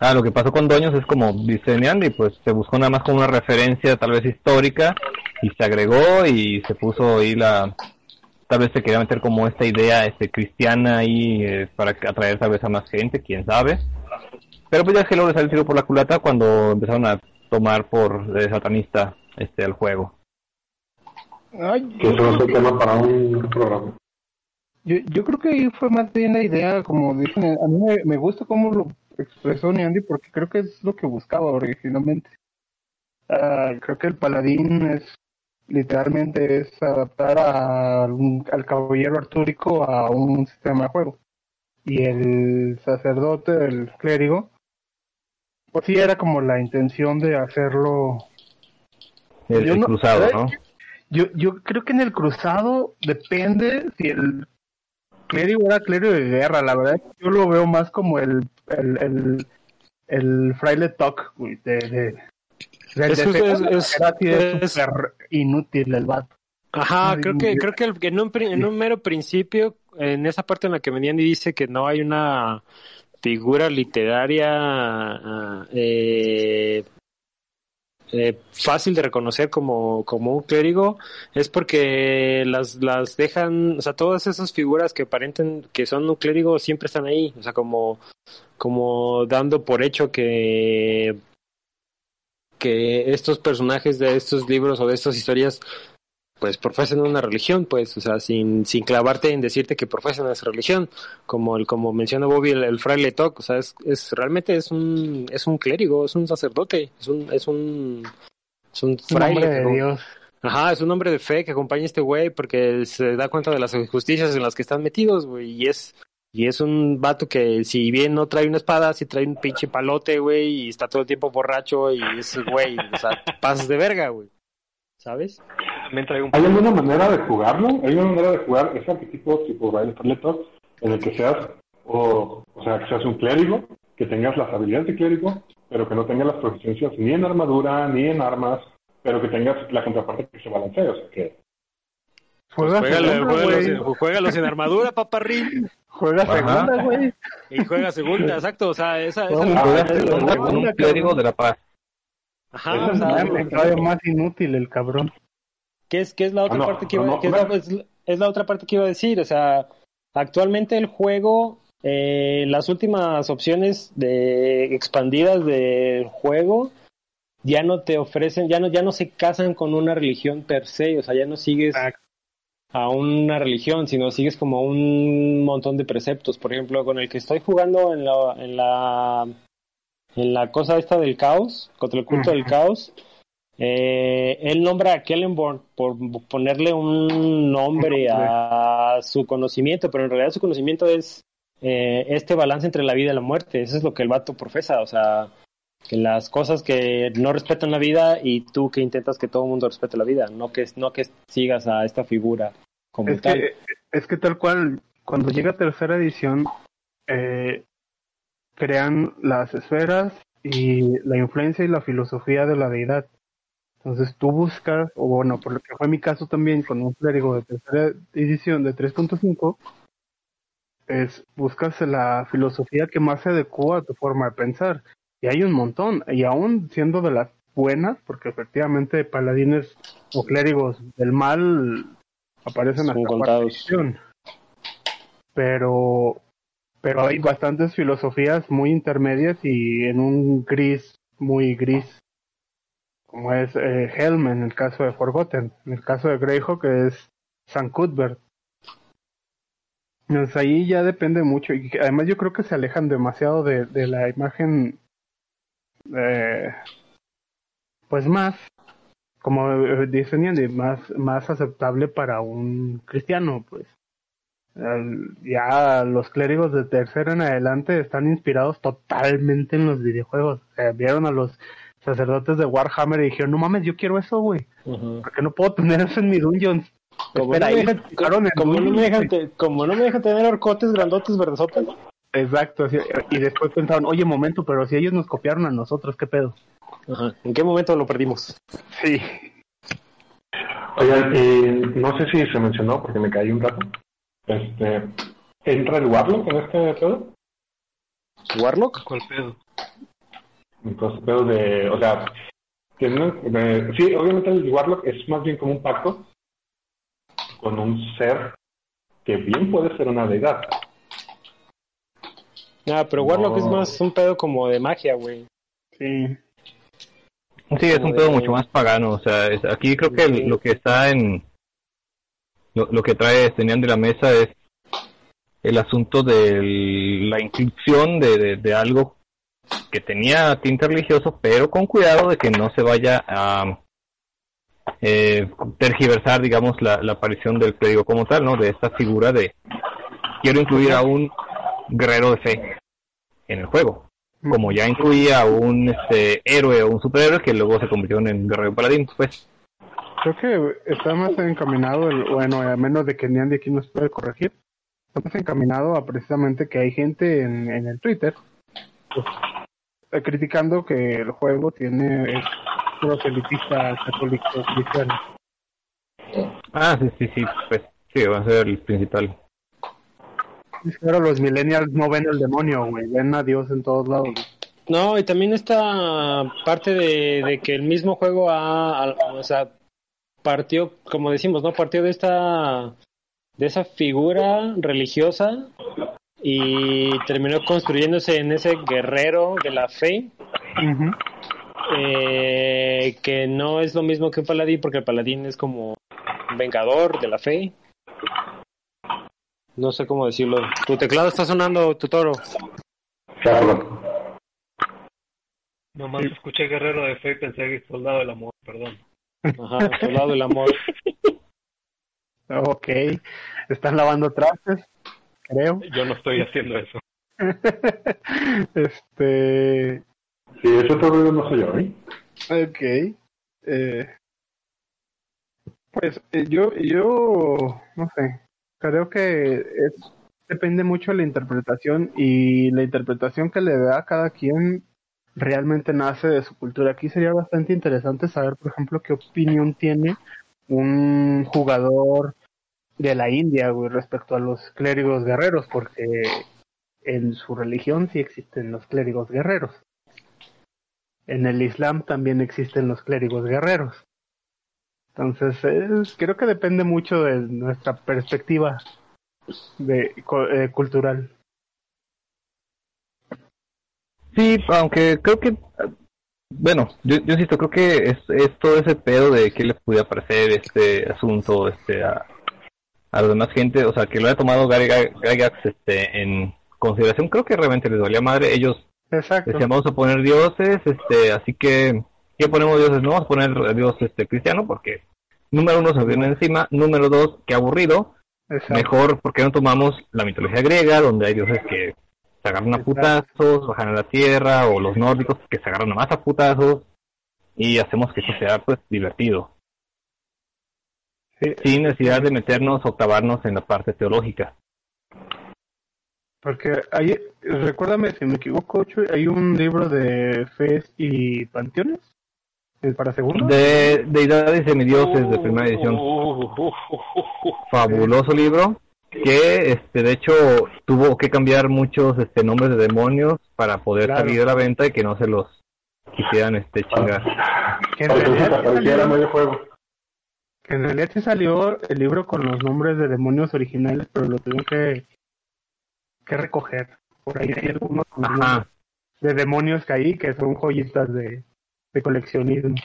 Ah, lo que pasó con Doños es como dice Neandy, pues se buscó nada más como una referencia tal vez histórica y se agregó y se puso ahí la... Tal vez se quería meter como esta idea este cristiana ahí eh, para atraer tal vez a más gente, quién sabe. Pero pues ya es que luego le salió el tiro por la culata cuando empezaron a tomar por satanista este el juego que eso es el tema para un programa. Yo, yo creo que ahí fue más bien la idea, como dicen, a mí me, gusta cómo lo expresó Andy porque creo que es lo que buscaba originalmente. Uh, creo que el paladín es literalmente es adaptar a, al caballero artúrico a un sistema de juego. Y el sacerdote, el clérigo, pues sí era como la intención de hacerlo. El, cruzado, ¿no? Yo, yo creo que en el cruzado depende si el clérigo era clérigo de guerra, la verdad yo lo veo más como el el, el, el fraile talk, de, de, es, es, súper inútil el vato. Ajá, creo que, creo que, el, en, un, en un mero principio, en esa parte en la que venían y dice que no hay una figura literaria ah, eh, eh, fácil de reconocer como, como un clérigo es porque las, las dejan, o sea, todas esas figuras que aparenten que son un clérigo siempre están ahí, o sea, como, como dando por hecho que que estos personajes de estos libros o de estas historias pues profesan una religión, pues, o sea, sin, sin clavarte en decirte que profesan esa religión, como el, como menciona Bobby, el, fraile Toc, o sea, es, es, realmente es un, es un clérigo, es un sacerdote, es un, es un, es un fraile. de Dios. Ajá, es un hombre de fe que acompaña a este güey porque se da cuenta de las injusticias en las que están metidos, güey, y es, y es un vato que si bien no trae una espada, si trae un pinche palote, güey, y está todo el tiempo borracho y es, güey, o sea, pasas de verga, güey. ¿Sabes? ¿Hay alguna manera de jugarlo? ¿Hay alguna manera de jugar ese arquetipo tipo Ryan en el que seas, o, o sea, que seas un clérigo, que tengas las habilidades de clérigo, pero que no tengas las proficiencias ni en armadura, ni en armas, pero que tengas la contraparte que se balancee, o sea que... Juega pues juégalo, sin armadura, paparrín. Juega segunda, güey. Y juega segunda, exacto. O sea, esa, es un clérigo de la paz. Ajá, o sea, me cae más inútil el cabrón. ¿Qué es, qué es la otra parte que iba, es, la, otra parte que iba a decir? O sea, actualmente el juego, eh, las últimas opciones de expandidas del juego ya no te ofrecen, ya no, ya no se casan con una religión per se, o sea, ya no sigues a una religión, sino sigues como un montón de preceptos. Por ejemplo, con el que estoy jugando en la, en la, en la cosa esta del caos, contra el culto del caos, eh, él nombra a Kellenborn por ponerle un nombre a su conocimiento, pero en realidad su conocimiento es eh, este balance entre la vida y la muerte. Eso es lo que el vato profesa, o sea, que las cosas que no respetan la vida y tú que intentas que todo el mundo respete la vida, no que, no que sigas a esta figura como es tal. Que, es que tal cual, cuando llega tercera edición, eh, crean las esferas y la influencia y la filosofía de la deidad. Entonces tú buscas, o bueno, por lo que fue mi caso también con un clérigo de tercera edición de 3.5, es buscas la filosofía que más se adecua a tu forma de pensar. Y hay un montón, y aún siendo de las buenas, porque efectivamente paladines o clérigos del mal aparecen hasta cuarta edición. Pero, pero hay bastantes filosofías muy intermedias y en un gris, muy gris como es eh, Helm en el caso de Forgotten, en el caso de Greyhawk es San Cuthbert. Entonces ahí ya depende mucho y además yo creo que se alejan demasiado de, de la imagen eh, pues más como eh, dicen más más aceptable para un cristiano pues ya los clérigos de tercera en adelante están inspirados totalmente en los videojuegos vieron a los sacerdotes de Warhammer y dijeron, no mames, yo quiero eso, güey. Porque no puedo tener eso en mi dungeons. Como, no, me dejan, como, no me dejan como no me dejan tener orcotes grandotes verdesotes. Exacto, y después pensaron, oye, momento, pero si ellos nos copiaron a nosotros, ¿qué pedo? Ajá. ¿En qué momento lo perdimos? Sí. Oigan, eh, no sé si se mencionó, porque me caí un rato. Este, ¿Entra el Warlock en este pedo? ¿Warlock? ¿Cuál pedo? Entonces, pero de, o sea, que sí, obviamente el Warlock es más bien como un pacto con un ser que bien puede ser una deidad. Ah, pero Warlock es más un pedo como de magia, güey. Sí. Sí, es un pedo mucho más pagano. O sea, aquí creo que lo que está en. Lo, que trae Tenían de la mesa es el asunto de la inclusión de, de algo que tenía tinte religioso, pero con cuidado de que no se vaya a eh, tergiversar, digamos, la, aparición del clérigo como tal, ¿no? De esta figura de quiero incluir a un guerrero de fe en el juego, como ya incluía a un este, héroe o un superhéroe que luego se convirtió en guerrero paladín, pues. Creo que está más encaminado, el, bueno, a menos de que Nian aquí nos puede corregir, está más encaminado a precisamente que hay gente en, en el Twitter pues, criticando que el juego tiene es proselitista católico cristiano. Ah, sí, sí, sí, pues sí, va a ser el principal. Pero los millennials no ven el demonio, güey, ven a Dios en todos lados. No, y también esta parte de, de que el mismo juego ha, o sea, partió, como decimos, ¿no? Partió de esta, de esa figura religiosa y terminó construyéndose en ese guerrero de la fe. Eh, que no es lo mismo que un paladín, porque el paladín es como un vengador de la fe. No sé cómo decirlo. Tu teclado está sonando, tu toro. Nomás escuché guerrero de fe y pensé que soldado del amor, perdón. Ajá, soldado del amor. ok. ¿Están lavando trastes? creo. Yo no estoy haciendo eso. este. Sí, eso todavía no soy yo, ¿eh? Ok. Eh, pues eh, yo, yo, no sé, creo que es depende mucho de la interpretación y la interpretación que le da a cada quien realmente nace de su cultura. Aquí sería bastante interesante saber, por ejemplo, qué opinión tiene un jugador de la India respecto a los clérigos guerreros, porque en su religión sí existen los clérigos guerreros. En el Islam también existen los clérigos guerreros. Entonces, creo que depende mucho de nuestra perspectiva de, eh, cultural. Sí, aunque creo que, bueno, yo, yo insisto, creo que es, es todo ese pedo de qué les pudiera parecer este asunto este a, a los demás gente, o sea, que lo haya tomado Gygax este, en consideración, creo que realmente les valía madre. Ellos Exacto. decían, vamos a poner dioses, este, así que, ¿qué ponemos dioses? No, vamos a poner dios este, cristiano, porque número uno se viene encima, número dos, qué aburrido. Mejor porque no tomamos la mitología griega, donde hay dioses que se agarran a putazos, bajan a la tierra, o los nórdicos que se agarran a más a putazos, y hacemos que eso sea pues divertido. Sin necesidad de meternos o octavarnos en la parte teológica. Porque hay, recuérdame si me equivoco, hay un libro de fe y panteones para segundo. De deidades y semidioses de primera edición. Fabuloso libro que este de hecho tuvo que cambiar muchos este nombres de demonios para poder salir a la venta y que no se los quisieran este chingar. Que en realidad salió, juego. Que en realidad se salió el libro con los nombres de demonios originales, pero lo tuvieron que que recoger. Por ahí hay algunos de demonios que hay que son joyitas de, de coleccionismo.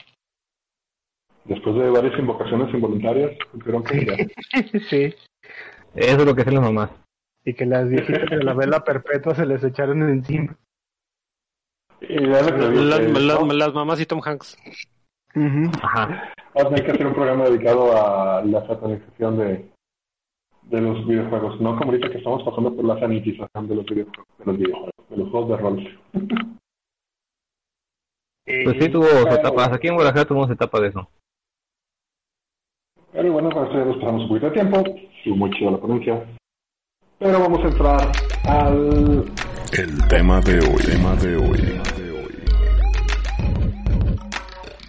Después de varias invocaciones involuntarias, tuvieron que sí. Eso es lo que hacen las mamás. Y que las viejitas de la vela perpetua se les echaron encima. Y las, mamás y Tom Hanks. Ajá. Hay que hacer un programa dedicado a la satanización de, de los videojuegos. No como ahorita que estamos pasando por la sanitización de los videojuegos, de los videojuegos, de los juegos de rol. Pues sí, tuvo etapas. Aquí en Guadalajara tuvimos etapa de eso. Pero bueno, para eso ya nos pasamos un poquito de tiempo. Estuvo muy chido la ponencia. Pero vamos a entrar al... El tema de hoy, tema de hoy.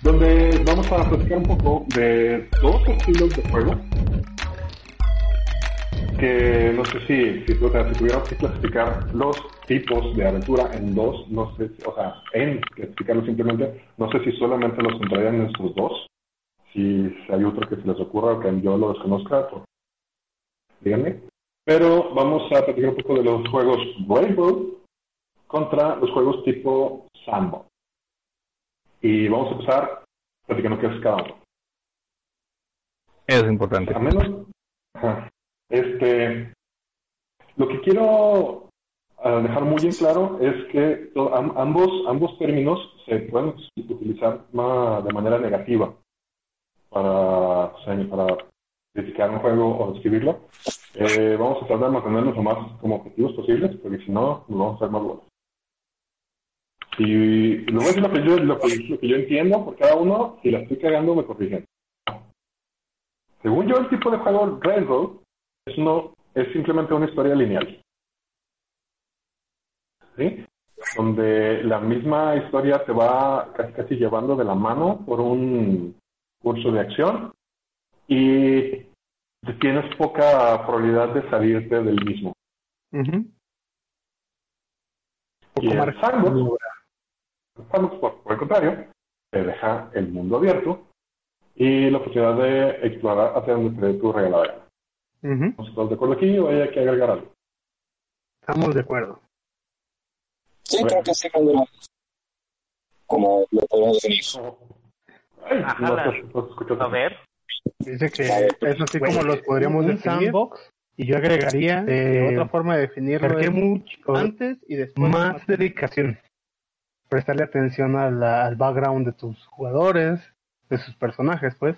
Donde vamos a platicar un poco de dos estilos de juego que no sé si, si, o sea, si tuviéramos que clasificar los tipos de aventura en dos, no sé, o sea, en clasificarlos simplemente, no sé si solamente los entrarían en estos dos, si hay otro que se les ocurra o que yo lo desconozca, pues, díganme. Pero vamos a platicar un poco de los juegos Rainbow contra los juegos tipo Sandbox. Y vamos a empezar platicando qué es cada uno. Es importante. A menos, este, lo que quiero ah, dejar muy en claro es que ambos, ambos términos se pueden utilizar de manera negativa para, para criticar un juego o describirlo. Eh, vamos a tratar de mantenernos lo más como objetivos posibles, porque si no, nos vamos a hacer más buenos. Y lo voy a decir lo que, yo, lo, que, yo entiendo por cada uno, si la estoy cagando me corrigen. Según yo, el tipo de juego Railroad es, no, es simplemente una historia lineal. ¿Sí? Donde la misma historia te va casi, casi llevando de la mano por un curso de acción y tienes poca probabilidad de salirte del mismo. Y el sandbox, por, por el contrario, te deja el mundo abierto y la posibilidad de explorar hacia donde te dé tu regalada. ¿Estamos de acuerdo aquí o hay que agregar algo? Estamos de acuerdo. Sí, creo que sí, como lo podemos definir. A ver. Dice que es así como los podríamos definir. Sandbox, y yo agregaría eh, otra forma de definirlo es mucho antes y después más dedicación. Prestarle atención al background de tus jugadores, de sus personajes, pues,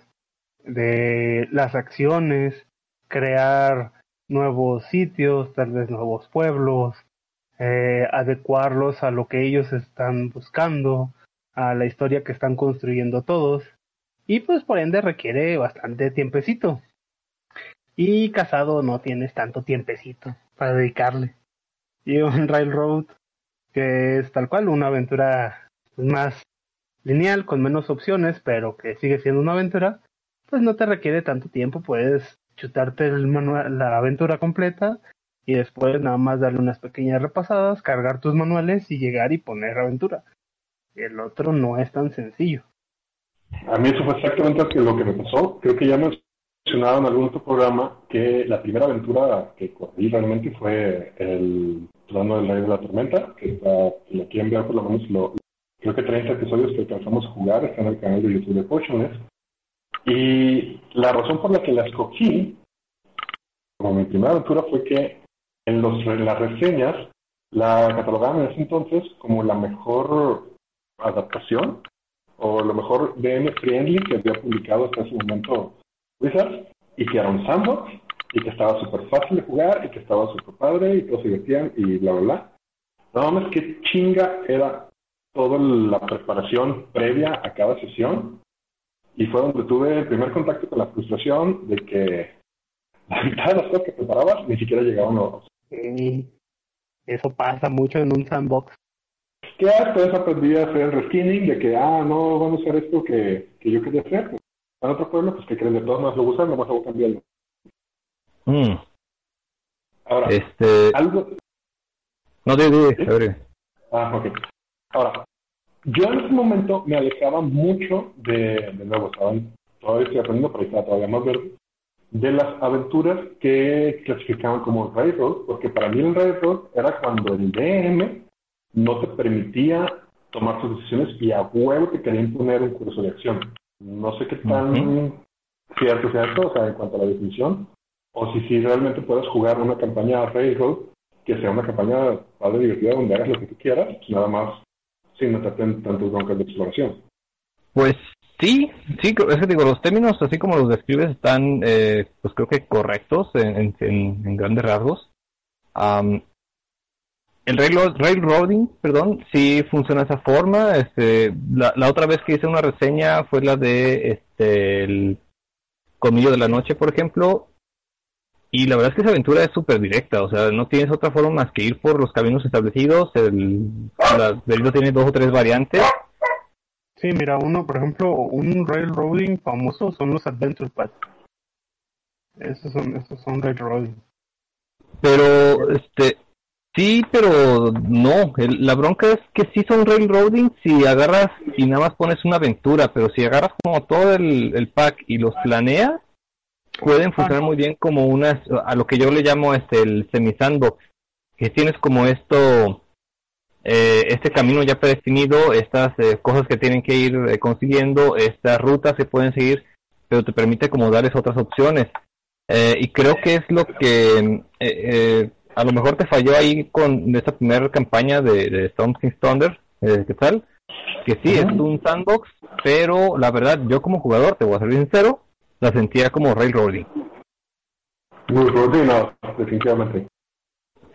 de las acciones, crear nuevos sitios, tal vez nuevos pueblos, eh, adecuarlos a lo que ellos están buscando, a la historia que están construyendo todos. Y pues por ende requiere bastante tiempecito. Y casado no tienes tanto tiempecito. para dedicarle. Y un Railroad que es tal cual una aventura más lineal, con menos opciones, pero que sigue siendo una aventura, pues no te requiere tanto tiempo, puedes chutarte el manual, la aventura completa y después nada más darle unas pequeñas repasadas, cargar tus manuales y llegar y poner aventura. El otro no es tan sencillo. A mí eso fue exactamente lo que me pasó. Creo que ya me mencionado en algún otro programa que la primera aventura que corrí realmente fue el Trono del Rey de la Tormenta, que la quieren ver por lo menos creo que 30 episodios que alcanzamos a jugar, está en el canal de YouTube de Potionless. Y la razón por la que la escogí como mi primera aventura fue que en, los, en las reseñas la catalogaban en ese entonces como la mejor adaptación o lo mejor DM friendly que había publicado hasta ese momento Wizards y que era un sandbox y que estaba súper fácil de jugar y que estaba súper padre y todos se divertían y bla bla bla. Nada más que chinga era toda la preparación previa a cada sesión y fue donde tuve el primer contacto con la frustración de que la mitad de las cosas que preparabas ni siquiera llegaban a sí. Eso pasa mucho en un sandbox. ¿Qué después aprendí a hacer reskinning de que, ah, no, vamos a hacer esto que, que yo quería hacer? Pues, en otro pueblo, pues que creen de todos más lo usan, nomás hago cambiarlo. Mm. Ahora, este... algo... No te digo, Ah, ok. Ahora, yo en ese momento me alejaba mucho de, de nuevo, todavía estoy aprendiendo, pero estaba todavía más verde, de las aventuras que clasificaban como Railroad, porque para mí el Railroad era cuando el DM no te permitía tomar tus decisiones y a huevo te querían poner un curso de acción. No sé qué tan cierto sea esto, o sea, en cuanto a la definición, o si, si realmente puedes jugar una campaña Railroad que sea una campaña padre divertida donde hagas lo que tú quieras, pues nada más sin meterte en tantos broncas de exploración. Pues sí, sí, es que digo, los términos así como los describes están, eh, pues creo que correctos en, en, grandes rasgos. El railroading, perdón, sí funciona de esa forma. Este, la, la, otra vez que hice una reseña fue la de este, el Comillo de la Noche, por ejemplo, y la verdad es que esa aventura es súper directa, o sea, no tienes otra forma más que ir por los caminos establecidos. El, la, tiene dos o tres variantes. Sí, mira, uno, por ejemplo, un railroading famoso son los Adventure Path. Esos son, esos son railroading. Pero, este, sí, pero no. la bronca es que sí son railroading si agarras y nada más pones una aventura, pero si agarras como todo el, pack y los planeas, pueden funcionar muy bien como unas, a lo que yo le llamo este el semi-sandbox, que tienes como esto, eh, este camino ya predefinido, estas eh, cosas que tienen que ir eh, consiguiendo, estas rutas se pueden seguir, pero te permite como darles otras opciones. y creo que es lo que a lo mejor te falló ahí con esta primera campaña de, de Storm King's Thunder, ¿qué tal? Que sí, es un sandbox, pero la verdad, yo como jugador, te voy a ser sincero, la sentía como railroading. Railroading, no, definitivamente.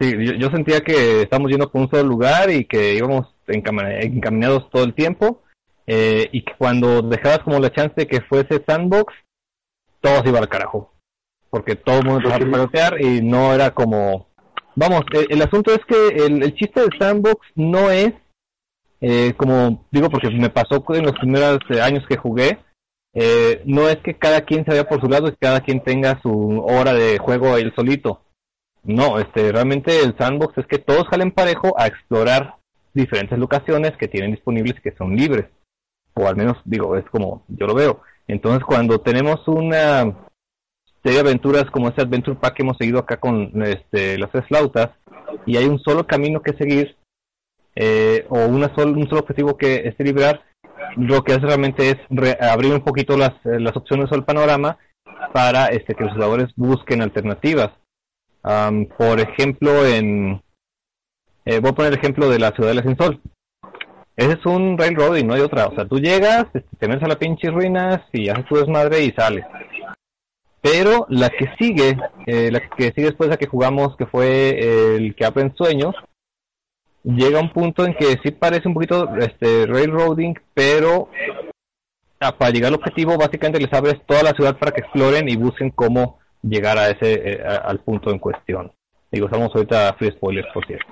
Sí, yo, sentía que estábamos yendo por un solo lugar y que íbamos encaminados todo el tiempo. Eh, y que cuando dejabas como la chance de que fuese sandbox, todo se iba al carajo. Porque todo el mundo empezaba a pelotear y no era como... Vamos, el, asunto es que el, el, chiste de sandbox no es, eh, como digo, porque me pasó en los primeros eh, años que jugué, eh, no es que cada quien se vaya por su lado y cada quien tenga su hora de juego él solito. No, este, realmente el sandbox es que todos salen parejo a explorar diferentes locaciones que tienen disponibles que son libres. O al menos, digo, es como yo lo veo. Entonces, cuando tenemos una serie de aventuras como este Adventure Pack que hemos seguido acá con este, las tres flautas, y hay un solo camino que seguir, eh, o una un solo objetivo que este librar, lo que hace realmente es abrir un poquito las, eh, las opciones al panorama para este, que los jugadores busquen alternativas. por ejemplo, en eh, voy a poner el ejemplo de la ciudad del ascensor. Ese es un railroad y no hay otra. O sea, tú llegas, este, te metes a la pinche ruinas y haces tu desmadre y sales. Pero la que sigue, eh, la que sigue después de la que jugamos, que fue el que en sueños, llega un punto en que sí parece un poquito este railroading, pero para llegar al objetivo básicamente les abres toda la ciudad para que exploren y busquen cómo llegar a ese eh, al punto en cuestión. Digo, estamos ahorita free spoilers, por cierto.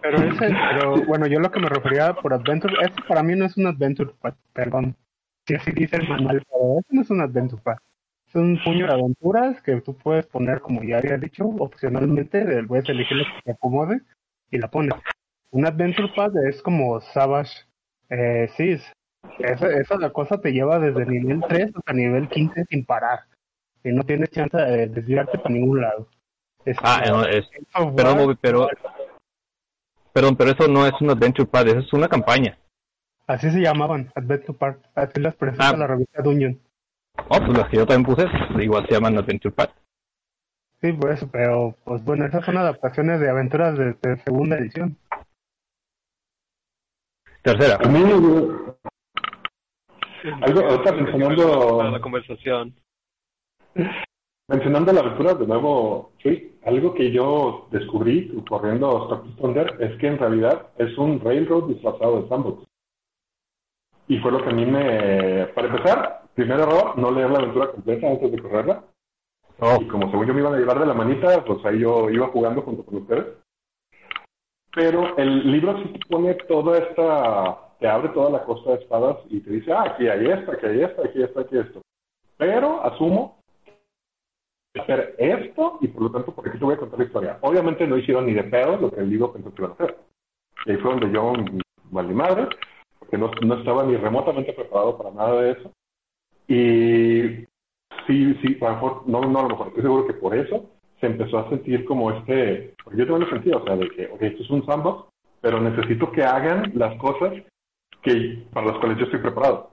Pero ese, pero bueno, yo lo que me refería por Adventure, este para mí no es un Adventure Path, perdón. Si así dice el manual, pero este no es un Adventure Path. Es un puño de aventuras que tú puedes poner, como ya había dicho, opcionalmente, puedes elegir lo que te acomode y la pones. Un Adventure Path es como Savage eh, Sis. Esa, esa la cosa te lleva desde nivel 3 hasta nivel 15 sin parar. Y no tienes chance de desviarte para ningún lado. ah, no, es, perdón, pero, perdón, pero eso no es un Adventure Path, eso es una campaña. Así se llamaban, Adventure Path. Así las presenta ah. la revista Dungeon. Oh, pues las que yo también puse, igual se llaman Adventure Path. Sí, por eso, pero pues bueno, esas son adaptaciones de aventuras de, segunda edición. Tercera. Algo, ahorita mencionando la conversación. Mencionando la aventura de nuevo, sí, algo que yo descubrí corriendo Stock Thunder es que en realidad es un railroad disfrazado de sandbox. Y fue lo que a mí me, para empezar, primer error, no leer la aventura completa antes de correrla. Oh. Y como según yo me iban a llevar de la manita, pues ahí yo iba jugando junto con ustedes. Pero el libro sí te pone toda esta, te abre toda la costa de espadas y te dice, ah, aquí hay esto, aquí hay esto, aquí esto, aquí esto. Pero asumo hacer esto y por lo tanto, porque aquí te voy a contar la historia. Obviamente no hicieron ni de pedo lo que el libro pensó que iban a hacer. Y ahí fue donde yo, mal madre, porque no, no estaba ni remotamente preparado para nada de eso. Y sí, sí, a lo mejor, no, no a lo mejor, estoy seguro que por eso se empezó a sentir como este, porque yo tengo el sentido, o sea, de que, ok, esto es un sandbox, pero necesito que hagan las cosas que para las cuales yo estoy preparado.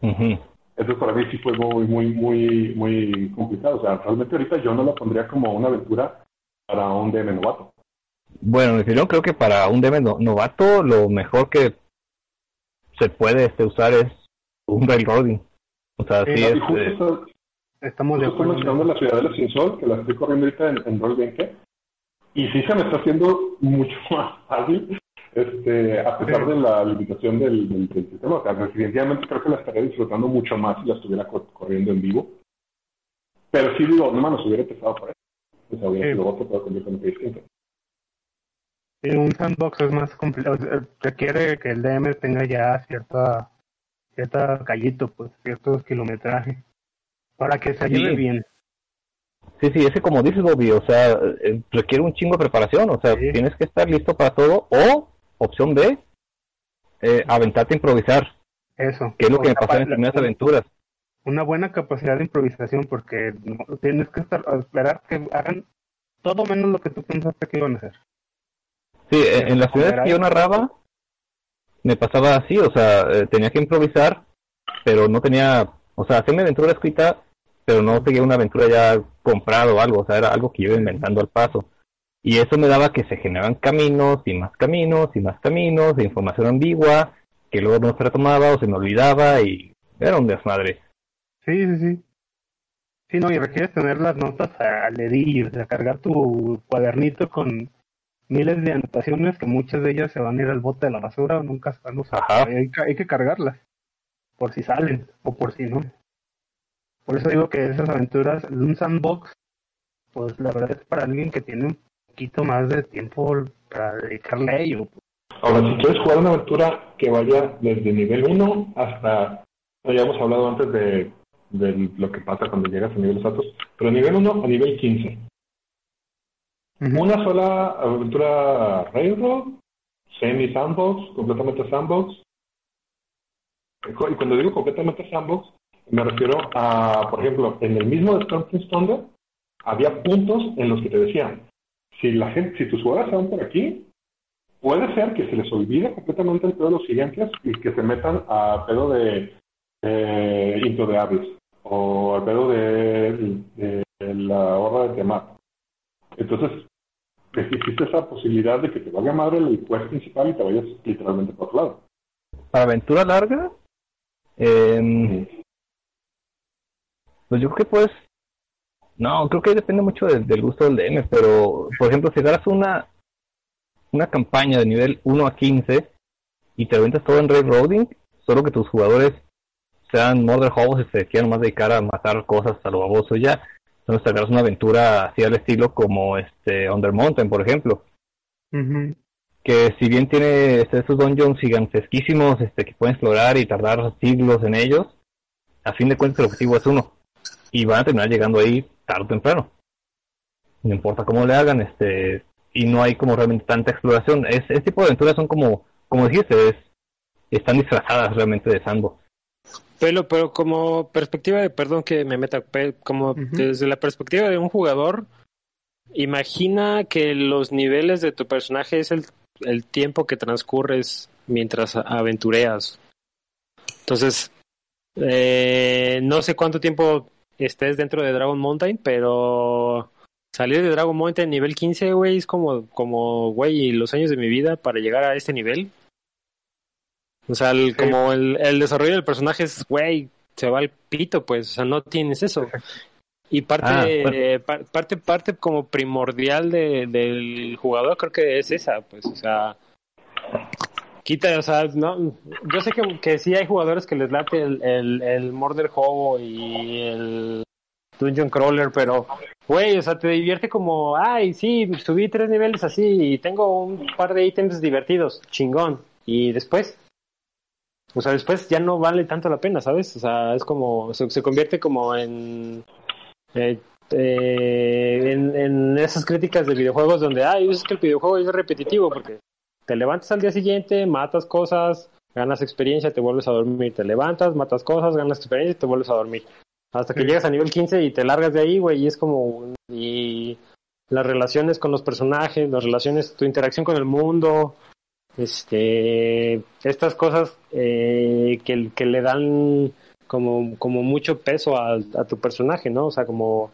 Uh eso para mí sí fue muy, muy, muy, muy complicado. O sea, realmente ahorita yo no lo pondría como una aventura para un DM novato. Bueno, yo creo que para un DM novato lo mejor que se puede este, usar es un railroading. O sea, sí, es... Eh, estamos de acuerdo. Estoy la ciudad de la Sin Sol, que la estoy corriendo ahorita en, en Roll20, y sí se me está haciendo mucho más fácil este, a pesar de la limitación del, del, sistema. definitivamente creo que la estaría disfrutando mucho más si la estuviera corriendo en vivo. Pero sí digo, no, nos hubiera empezado por eso. O sea, hubiera sido otro, pero completamente distinto. Sí, un sandbox es más complicado. Requiere que el DM tenga ya cierta cierta callito, pues, ciertos kilometrajes para que se ayude bien. Sí, sí, ese como dices, Bobby, o sea, eh, requiere un chingo de preparación, o sea, tienes que estar listo para todo, o opción B, eh, aventarte a improvisar. Eso. Que es lo que me pasó en las primeras aventuras. Una buena capacidad de improvisación porque tienes que estar esperar que hagan todo menos lo que tú pensaste que iban a hacer. Sí, en, las ciudades que yo narraba me pasaba así, o sea, eh, tenía que improvisar, pero no tenía, o sea, hacerme aventura escrita, pero no seguía una aventura ya comprado o algo, o sea, era algo que iba inventando al paso. Y eso me daba que se generaban caminos y más caminos y más caminos de información ambigua que luego no se retomaba o se me olvidaba y era un desmadre. Sí, sí, sí. Sí, no, y requieres tener las notas al dedillo, o sea, cargar tu cuadernito con miles de anotaciones que muchas de ellas se van a ir al bote de la basura o nunca se van a usar. Hay, hay, que cargarlas, por si salen o por si no. Por eso digo que esas aventuras, un sandbox, pues la verdad es para alguien que tiene un poquito más de tiempo para dedicarle a ello. Ahora, si quieres jugar una aventura que vaya desde nivel 1 hasta, ya hemos hablado antes de, de lo que pasa cuando llegas a niveles altos, pero nivel 1 a nivel 15. Una sola aventura Railroad, semi sandbox, completamente sandbox. Y cuando digo completamente sandbox, me refiero a, por ejemplo, en el mismo de Thunder, había puntos en los que te decían, si la gente, si tus jugadores van por aquí, puede ser que se les olvide completamente el pedo de los gigantes y que se metan a pedo de eh, Into the Abyss o al pedo de, la horda de Tiamat. Entonces, existe esa posibilidad de que te vaya madre el quest principal y te vayas literalmente por otro lado. Para aventura larga, eh, pues yo creo que pues no, creo que depende mucho del gusto del DM, pero por ejemplo, si agarras una una campaña de nivel 1 a 15 y te aventas todo en railroading, solo que tus jugadores sean murder hobos y se quieran más dedicar a matar cosas a lo baboso ya, Entonces agarras una aventura así al estilo como este Under Mountain, por ejemplo. Que si bien tiene este, estos dungeons gigantesquísimos este, que pueden explorar y tardar siglos en ellos, a fin de cuentas el objetivo es uno. Y van a terminar llegando ahí tarde o temprano. No importa cómo le hagan, este, y no hay como realmente tanta exploración. Es, este tipo de aventuras son como, como dijiste, es, están disfrazadas realmente de sandbox. Pero, pero como perspectiva de, perdón que me meta, como desde la perspectiva de un jugador, imagina que los niveles de tu personaje es el, el tiempo que transcurres mientras aventureas. Entonces, eh, no sé cuánto tiempo estés dentro de Dragon Mountain, pero salir de Dragon Mountain nivel 15, güey, es como, como, güey, los años de mi vida para llegar a este nivel. O sea, como el, el, desarrollo del personaje es, güey, se va al pito, pues, o sea, no tienes eso. Y parte, ah, parte, parte como primordial de, del jugador creo que es esa, pues, o sea, quita, o sea, no, yo sé que, que sí hay jugadores que les late el, el, el Murder Hobo y el Dungeon Crawler, pero, güey, o sea, te divierte como, ay, sí, subí tres niveles así y tengo un par de ítems divertidos, chingón. Y después, o sea, después ya no vale tanto la pena, ¿sabes? O sea, es como, se, convierte como en, eh, eh, en, en, esas críticas de videojuegos donde, ay, es que el videojuego es repetitivo porque te levantas al día siguiente, matas cosas, ganas experiencia, te vuelves a dormir, te levantas, matas cosas, ganas experiencia y te vuelves a dormir. Hasta que llegas a nivel 15 y te largas de ahí, güey, y es como, y las relaciones con los personajes, las relaciones, tu interacción con el mundo, este estas cosas eh, que, que, le dan como, como mucho peso a, a, tu personaje, ¿no? O sea, como,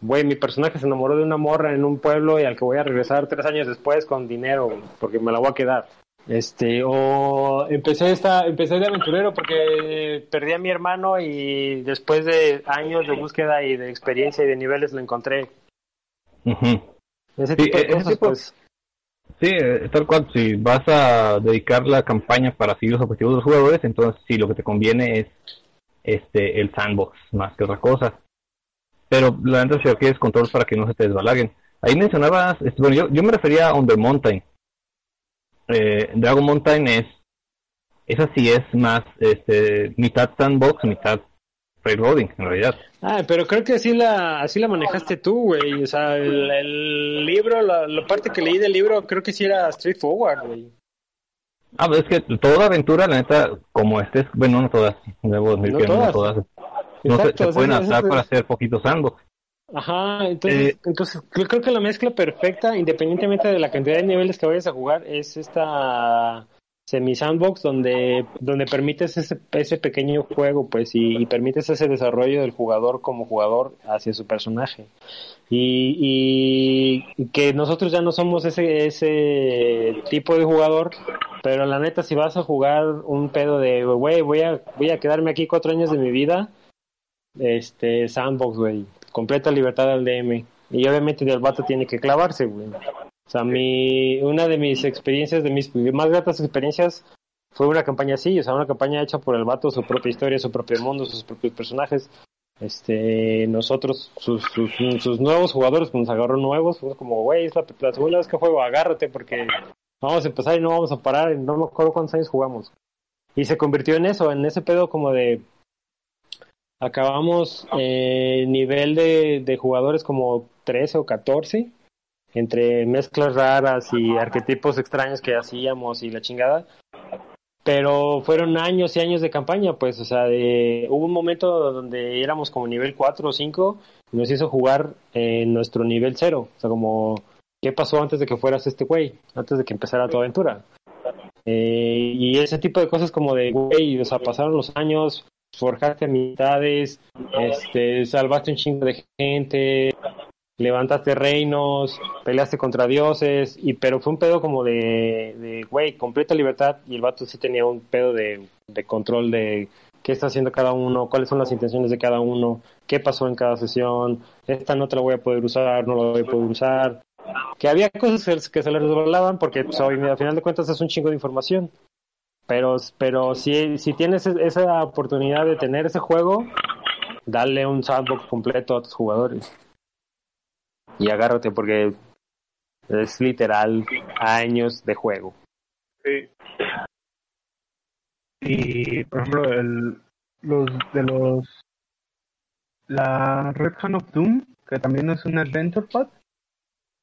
güey, mi personaje se enamoró de una morra en un pueblo y al que voy a regresar tres años después con dinero, porque me la voy a quedar. Este, o empecé esta, empecé de aventurero porque perdí a mi hermano y después de años de búsqueda y de experiencia y de niveles lo encontré. Ese tipo de e-, cosas, pues Sí, eh, tal cual, si vas a dedicar la campaña para seguir los objetivos de los jugadores, entonces sí, lo que te conviene es este el sandbox más que otra cosa. Pero la verdad si quieres controles para que no se te desbalaguen. Ahí mencionabas, este, bueno, yo, yo me refería a Under Mountain. Eh, Dragon Mountain es, esa sí es más este, mitad sandbox, mitad railroading, en realidad. Ah, pero creo que así la, así la manejaste tú, güey. O sea, el, libro, la, parte que leí del libro, creo que sí era straightforward, güey. Ah, pues es que toda aventura, la neta, como estés, bueno, no todas, debo decir no que todas. no todas. No se, pueden adaptar para hacer poquitos sandbox. Ajá, entonces, eh, entonces creo que la mezcla perfecta, independientemente de la cantidad de niveles que vayas a jugar, es esta semi sandbox donde donde permites ese ese pequeño juego pues y, permites ese desarrollo del jugador como jugador hacia su personaje. Y, y, que nosotros ya no somos ese ese tipo de jugador pero la neta si vas a jugar un pedo de güey voy a voy a quedarme aquí cuatro años de mi vida este sandbox güey. Completa libertad al DM y obviamente el vato tiene que clavarse güey o sea, mi, una de mis experiencias, de mis más gratas experiencias, fue una campaña así, o sea, una campaña hecha por el vato, su propia historia, su propio mundo, sus propios personajes. Este, nosotros, sus, sus, nuevos jugadores, pues nos agarró nuevos, fue como, güey, es la, segunda vez que juego, agárrate porque vamos a empezar y no vamos a parar, no me acuerdo cuántos años jugamos. Y se convirtió en eso, en ese pedo como de, acabamos eh, nivel de, de jugadores como 13 o 14 entre mezclas raras y arquetipos extraños que hacíamos y la chingada. Pero fueron años y años de campaña, pues, o sea, de, hubo un momento donde éramos como nivel 4 o 5 y nos hizo jugar en nuestro nivel 0. O sea, como, ¿qué pasó antes de que fueras este güey? Antes de que empezara tu aventura. Eh, y ese tipo de cosas como de, güey, o sea, pasaron los años, forjaste amistades, este, salvaste un chingo de gente, levantaste reinos, peleaste contra dioses, y pero fue un pedo como de, güey, completa libertad, y el vato sí tenía un pedo de, control de qué está haciendo cada uno, cuáles son las intenciones de cada uno, qué pasó en cada sesión, esta no te la voy a poder usar, no la voy a poder usar. Que había cosas que se le resbalaban porque pues, al final de cuentas es un chingo de información. Pero, pero si, si tienes esa oportunidad de tener ese juego, dale un sandbox completo a tus jugadores. Y agárrate porque es literal años de juego. Sí. Y por ejemplo, el, los de los la Red Hand of Doom, que también es un Adventure Path,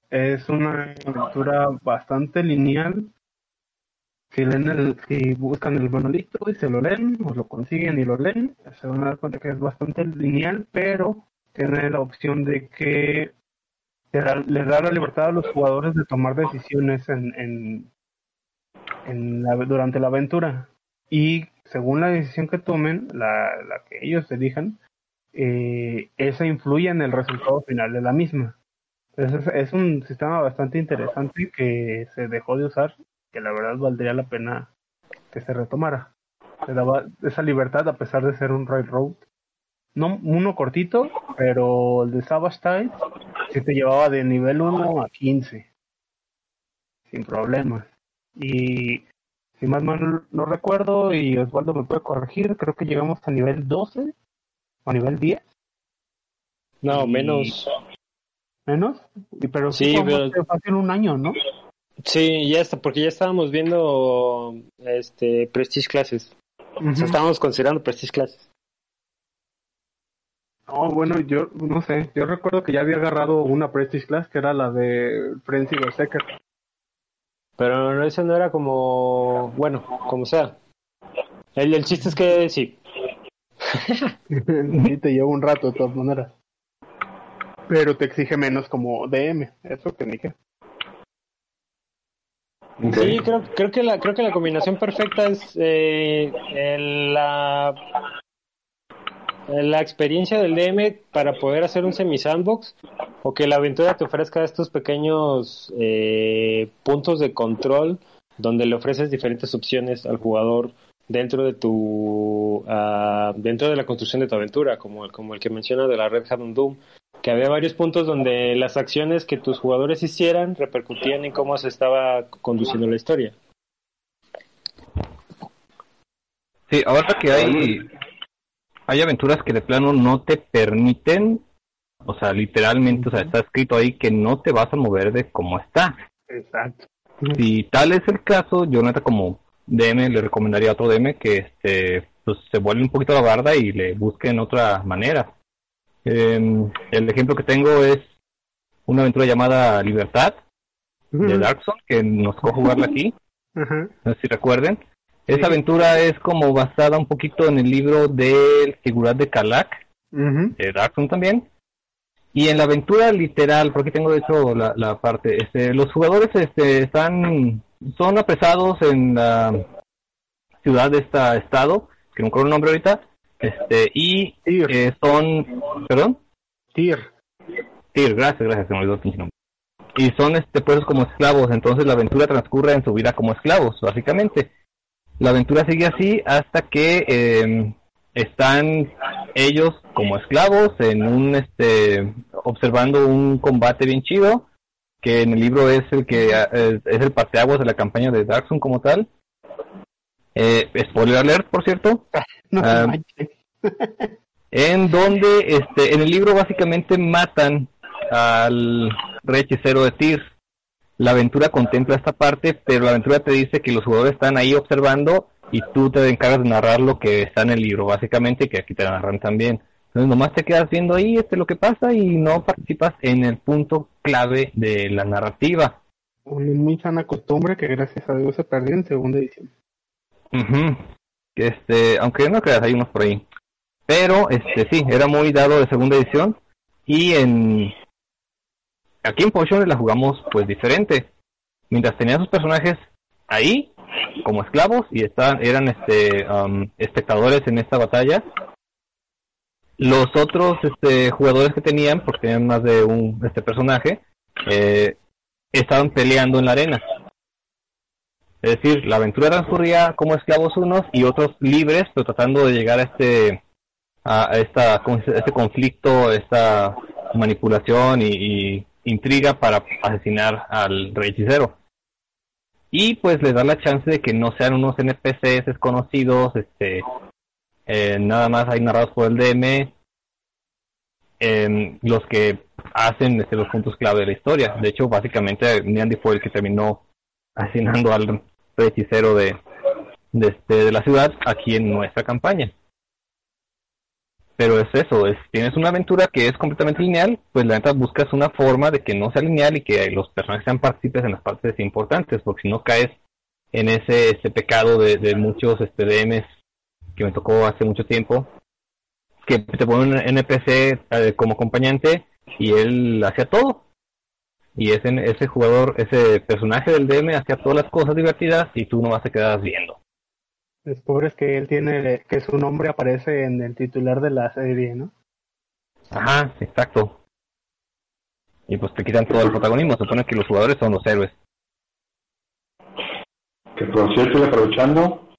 es una aventura bastante lineal. Si, leen el, si buscan el monolito y se lo leen, o lo consiguen y lo leen, se van a dar cuenta que es bastante lineal, pero tiene la opción de que le da la libertad a los jugadores de tomar decisiones en, en, la, durante la aventura. Y según la decisión que tomen, la, la que ellos elijan, eh, esa influye en el resultado final de la misma. Es, un sistema bastante interesante que se dejó de usar, que la verdad valdría la pena que se retomara. Se daba esa libertad a pesar de ser un railroad. No uno cortito, pero el de Savage Tide sí te llevaba de nivel 1 a 15. Sin problemas. Y si más mal no recuerdo, y Osvaldo me puede corregir, creo que llegamos a nivel 12 o nivel 10. No, menos. ¿Menos? Pero sí, pero... fue un año, ¿no? Sí, ya está, porque ya estábamos viendo este Prestige Classes. o sea, estábamos considerando Prestige Classes. Oh, bueno, yo no sé, yo recuerdo que ya había agarrado una Prestige Class que era la de Frenzy Berserker. Pero ese no era como, bueno, como sea. El, el chiste es que sí. sí, te lleva un rato de todas maneras. Pero te exige menos como DM, eso que dije. Sí, creo, creo, que la, creo que la combinación perfecta es eh, la, la experiencia del DM para poder hacer un semi-sandbox o que la aventura te ofrezca estos pequeños eh, puntos de control donde le ofreces diferentes opciones al jugador dentro de tu uh, dentro de la construcción de tu aventura como el, como el que menciona de la Red Hat Doom que había varios puntos donde las acciones que tus jugadores hicieran repercutían en cómo se estaba conduciendo la historia. Sí ahora que hay hay aventuras que de plano no te permiten o sea, literalmente, o sea, está escrito ahí que no te vas a mover de cómo está. Exacto. Si tal es el caso, yo neta como DM le recomendaría a otro DM que este pues se vuelve un poquito la barda y le busquen otra manera. Em, el ejemplo que tengo es una aventura llamada Libertad de Darkson que nos tocó jugarla aquí. No sé si recuerden. Esa aventura es como basada un poquito en el libro del Figurat de Kalak, de Darkson también. Y en la aventura literal, porque tengo de hecho la, la parte, este, los jugadores este, están, son apresados en la ciudad de este estado, que no recuerdo el nombre ahorita, este, y eh, son, perdón, Tir. Tir, gracias, gracias, se me olvidó el nombre. Y son este, puestos como esclavos, entonces la aventura transcurre en su vida como esclavos, básicamente. La aventura sigue así hasta que eh, están ellos como esclavos en un este observando un combate bien chido que en el libro es el que es, el parteaguas de la campaña de Darkson como tal. Eh, spoiler alert por cierto. En donde este en el libro básicamente matan al rey hechicero de Tyr la aventura contempla esta parte pero la aventura te dice que los jugadores están ahí observando y tú te encargas de narrar lo que está en el libro, básicamente, que aquí te narran también. Entonces nomás te quedas viendo ahí este lo que pasa y no participas en el punto clave de la narrativa. Una muy sana costumbre que gracias a Dios se perdió en segunda edición. Este, aunque no creas, hay unos por ahí. Pero, este, sí, era muy dado de segunda edición. Y en... Aquí en Potion la jugamos pues diferente. Mientras tenía sus personajes ahí, como esclavos y estaban, eran este, um, espectadores en esta batalla. Los otros este, jugadores que tenían, porque tenían más de un este personaje, eh, estaban peleando en la arena. Es decir, la aventura transcurría como esclavos unos y otros libres, pero tratando de llegar a este a esta este conflicto, esta manipulación y, y intriga para asesinar al rey hechicero y pues les da la chance de que no sean unos NPCs desconocidos, este, eh, nada más hay narrados por el DM, em, los que hacen este, los puntos clave de la historia. De hecho, básicamente, Niandy fue el que terminó asignando al hechicero de, de, este, de la ciudad aquí en nuestra campaña. Pero es eso, es, tienes una aventura que es completamente lineal, pues la neta buscas una forma de que no sea lineal y que los personajes sean partícipes en las partes importantes, porque si no caes en ese, ese pecado de, de muchos este, DMs que me tocó hace mucho tiempo, que te ponen un NPC eh, como acompañante y él hacía todo. Y ese, ese jugador, ese personaje del DM hacía todas las cosas divertidas y tú nomás te quedas viendo. Descubres que él tiene, que su nombre aparece en el titular de la serie, ¿no? Ajá, exacto. Y pues te quitan todo el protagonismo, se supone que los jugadores son los héroes. Que por cierto, aprovechando,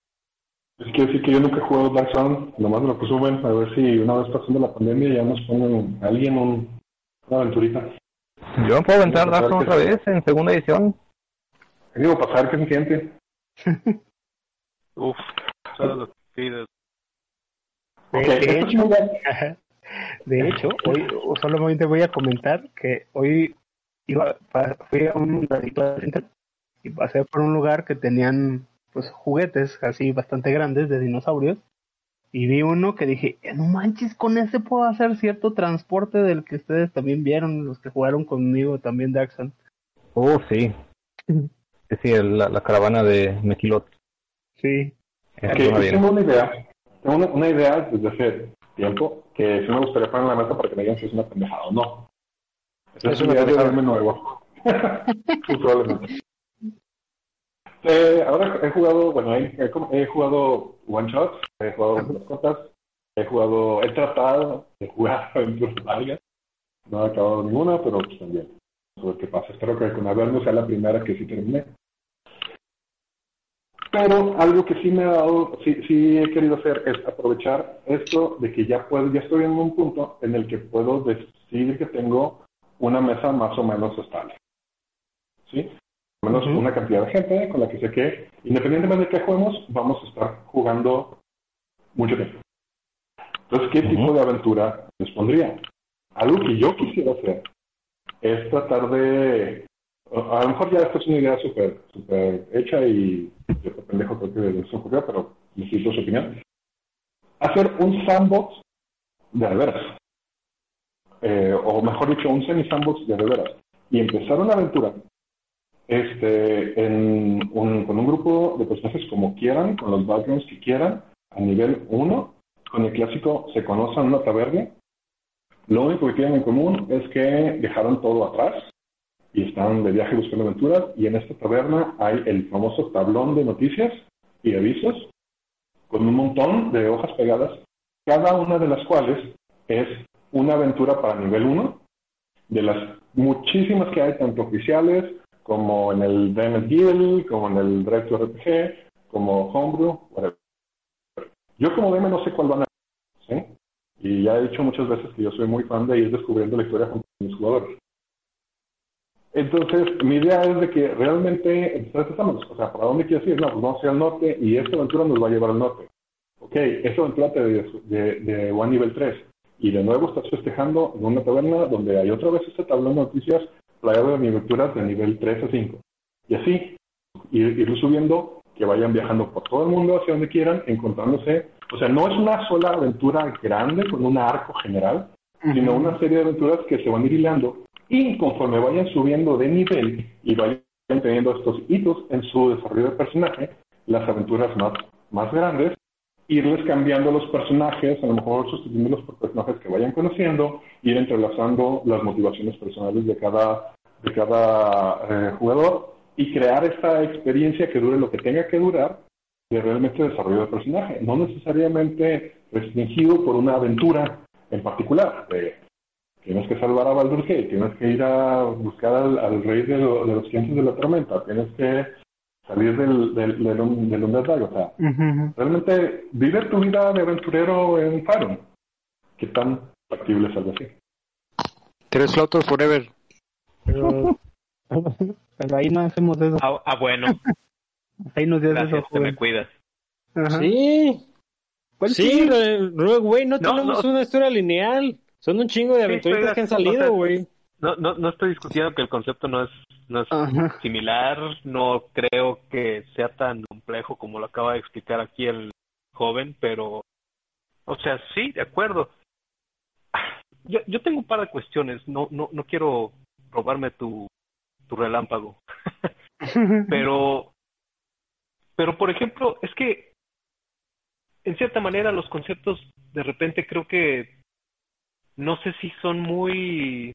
es que decir que yo nunca he jugado Dark Zone, nomás me lo presumen, a ver si una vez pasando la pandemia ya nos ponen alguien un, una aventurita. Yo no puedo entrar Dark Zone otra vez en segunda edición. Digo, pasar que se siente. Uf, solo lo que pides. Okay, de, hecho, de hecho, hoy solamente voy a comentar que hoy iba, fui a un center y pasé por un lugar que tenían pues juguetes así bastante grandes de dinosaurios y vi uno que dije, "Eh, no manches, con ese puedo hacer cierto transporte del que ustedes también vieron, los que jugaron conmigo también Daxon. Oh, sí. Sí, la, la caravana de Mequilot. Sí. Esa Ok, suena yo tengo una idea. Tengo una, una idea desde hace tiempo que sí me gustaría poner en la mesa para que me digan si es una pendejada o no. Esa Es es una idea de verme nuevo. Probablemente. Eh, ahora he jugado, bueno, he, he- he jugado one shots, he jugado mascotas, he jugado, he tratado de jugar aventuras largas. No he acabado ninguna, pero pues también. Pasa. Espero que con Averno sea la primera que sí termine. Pero algo que sí me ha dado, sí, sí he querido hacer es aprovechar esto de que ya puedo, ya estoy en un punto en el que puedo decir que tengo una mesa más o menos estable. ¿Sí? Al menos Ujú. una cantidad de gente con la que sé que, independientemente de qué juguemos, vamos a estar jugando mucho tiempo. Entonces, ¿qué tipo de aventura les pondría? Algo que yo quisiera hacer es tratar de a lo mejor ya esto es una idea súper súper hecha y yo pendejo creo que se ocurrió, pero necesito su opinión. Hacer un sandbox de veras. Eh, o mejor dicho, un semi-sandbox de veras. Y empezar una aventura este, en un- con un grupo de personajes como quieran, con los backgrounds que quieran, a nivel 1, con el clásico se conocen en una taberna. Lo único que tienen en común es que dejaron todo atrás y están de viaje buscando aventuras y en esta taberna hay el famoso tablón de noticias y avisos con un montón de hojas pegadas, cada una de las cuales es una aventura para nivel 1 de las muchísimas que hay, tanto oficiales como en el DM Guild, como en el Directo RPG, como Homebrew, whatever. Yo como DM no sé cuál van a ¿sí? Y ya he dicho muchas veces que yo soy muy fan de ir descubriendo la historia con mis jugadores. Entonces, mi idea es de que realmente este sandbox. O sea, ¿para dónde quieres ir? No, pues vamos a ir al norte y esta aventura nos va a llevar al norte. Ok, esta aventura te de, de, One Nivel 3. Y de nuevo estás festejando en una taberna donde hay otra vez este tablón de noticias plagado de aventuras de nivel 3 a 5. Y así, ir, ir subiendo, que vayan viajando por todo el mundo hacia donde quieran, encontrándose. O sea, no es una sola aventura grande con un arco general, sino una serie de aventuras que se van ir hilando y conforme vayan subiendo de nivel y vayan teniendo estos hitos en su desarrollo de personaje, las aventuras más, grandes, irles cambiando los personajes, a lo mejor sustituyéndolos por personajes que vayan conociendo, ir entrelazando las motivaciones personales de cada, de cada eh, jugador y crear esta experiencia que dure lo que tenga que durar de realmente desarrollo de personaje, no necesariamente restringido por una aventura en particular. Tienes que salvar a Baldur's Gate, tienes que ir a buscar al, al rey de, lo, de los cientos de la tormenta, tienes que salir del, del, del, del, o sea, Uh -huh. realmente vive tu vida de aventurero en Faron. ¿Qué tan factible es algo así? Tres flotos forever. Pero, pero ahí no hacemos eso. Ah, ah bueno. Ahí nos dio Gracias, eso. te me cuidas. Ajá. Sí. ¿Cuál Sí, güey, no, No, tenemos no. una historia lineal. Son un chingo de aventuritas que han salido, güey. no, no, no estoy discutiendo que el concepto no es, no es similar, no creo que sea tan complejo como lo acaba de explicar aquí el joven, pero, o sea, sí, de acuerdo. Yo, yo tengo un par de cuestiones, no, no, no quiero robarme tu, tu relámpago, pero, pero por ejemplo, es que en cierta manera los conceptos de repente creo que no sé si son muy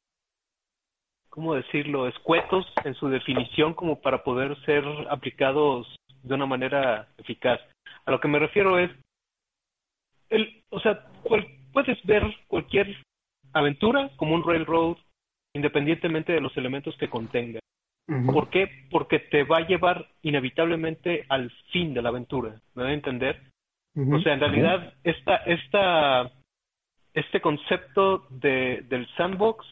¿cómo decirlo?, escuetos en su definición como para poder ser aplicados de una manera eficaz. A lo que me refiero es, el, o sea, puedes ver cualquier aventura como un railroad independientemente de los elementos que contenga. ¿Por qué? Porque te va a llevar inevitablemente al fin de la aventura. ¿Me voy a entender? O sea, en realidad, esta, esta, este concepto de, del sandbox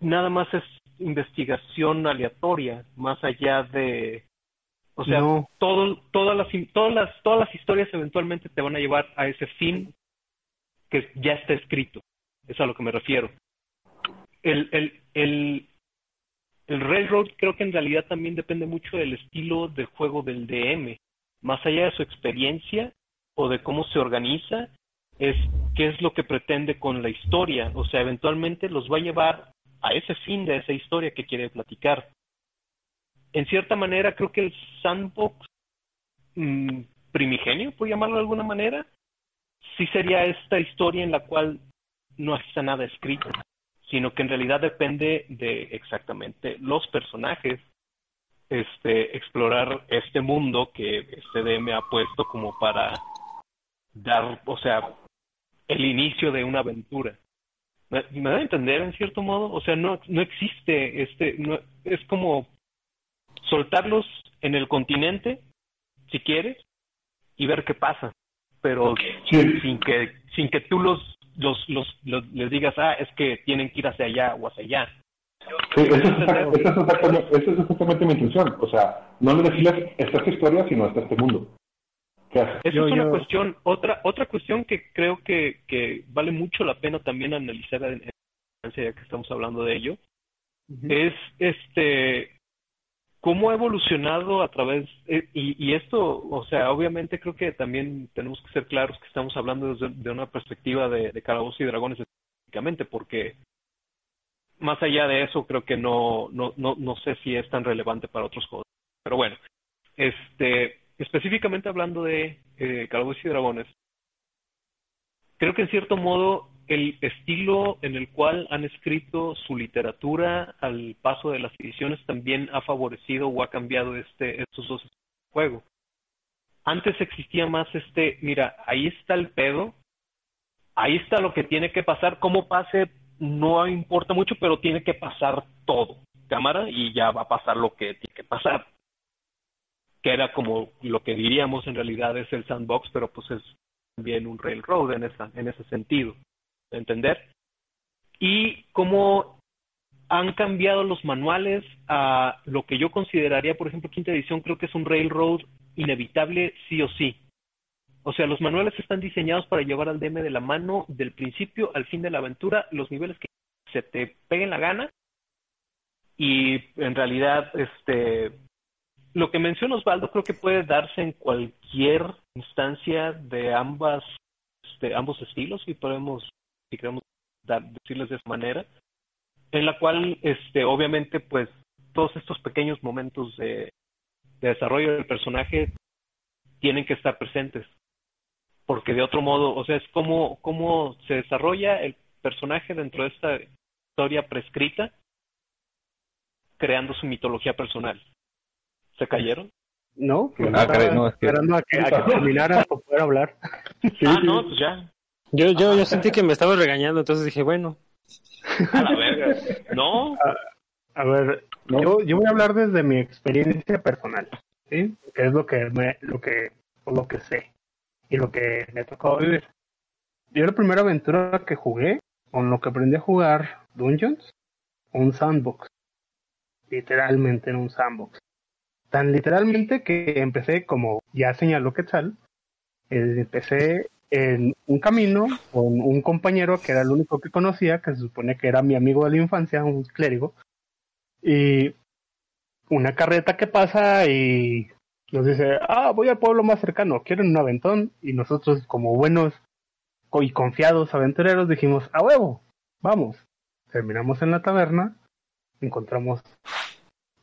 nada más es investigación aleatoria, más allá de, o sea, todo, todas las, todas las, todas las historias eventualmente te van a llevar a ese fin que ya está escrito. Es a lo que me refiero. El, el, el, el Railroad creo que en realidad también depende mucho del estilo de juego del DM. Más allá de su experiencia o de cómo se organiza, es qué es lo que pretende con la historia. O sea, eventualmente los va a llevar a ese fin de esa historia que quiere platicar. En cierta manera, creo que el sandbox mm, primigenio, por llamarlo de alguna manera, sí sería esta historia en la cual no está nada escrito, sino que en realidad depende de exactamente los personajes, este, explorar este mundo que este DM ha puesto como para dar, o sea, el inicio de una aventura. ¿Me, da a entender en cierto modo? O sea, no, no existe, este, no, es como soltarlos en el continente, si quieres, y ver qué pasa, pero sin que sin que tú los, los, los, les digas, ah, es que tienen que ir hacia allá o hacia allá. Sí, esa es, exactamente, es exactamente mi intención. O sea, no le decirles esta es historia, sino esta este mundo. Esa es una cuestión, otra otra cuestión que creo que, que vale mucho la pena también analizar en, en ya que estamos hablando de ello, es este cómo ha evolucionado a través eh, y, y, esto, o sea, obviamente creo que también tenemos que ser claros que estamos hablando desde de una perspectiva de, de calabozos y dragones específicamente, porque más allá de eso creo que no, no, no, no sé si es tan relevante para otros juegos. Pero bueno, este específicamente hablando de eh, y Dragones, creo que en cierto modo el estilo en el cual han escrito su literatura al paso de las ediciones también ha favorecido o ha cambiado este, estos dos juegos. Antes existía más este, mira, ahí está el pedo, ahí está lo que tiene que pasar, cómo pase no importa mucho, pero tiene que pasar todo, cámara, y ya va a pasar lo que tiene que pasar que era como lo que diríamos en realidad es el sandbox, pero pues es también un railroad en, esa, en ese sentido, ¿entender? Y cómo han cambiado los manuales a lo que yo consideraría, por ejemplo, quinta edición, creo que es un railroad inevitable sí o sí. O sea, los manuales están diseñados para llevar al DM de la mano del principio al fin de la aventura, los niveles que se te peguen la gana. Y en realidad, este, lo que menciona Osvaldo creo que puede darse en cualquier instancia de ambas de ambos estilos si podemos si queremos dar, decirles de esa manera en la cual este obviamente pues todos estos pequeños momentos de, de desarrollo del personaje tienen que estar presentes. Porque de otro modo o sea es como cómo se desarrolla el personaje dentro de esta historia prescrita creando su mitología personal ¿Se cayeron? No, ah, no esperando a que, terminara para poder hablar. ah, no, pues ya. Yo, yo, yo sentí que me estaba regañando, entonces dije, bueno. A la verga. No. A, ver, yo, yo voy a hablar desde mi experiencia personal, ¿sí? Que es lo que me, lo que, lo que sé y lo que me tocó vivir. Yo la primera aventura que jugué, con lo que aprendí a jugar Dungeons, un sandbox. Literalmente en un sandbox. Tan literalmente que empecé, como ya señaló Quetzal, eh, empecé en un camino con un compañero que era el único que conocía, que se supone que era mi amigo de la infancia, un clérigo, y una carreta que pasa y nos dice, ah, voy al pueblo más cercano, quieren un aventón, y nosotros como buenos y confiados aventureros dijimos, a huevo, vamos. Terminamos en la taberna, encontramos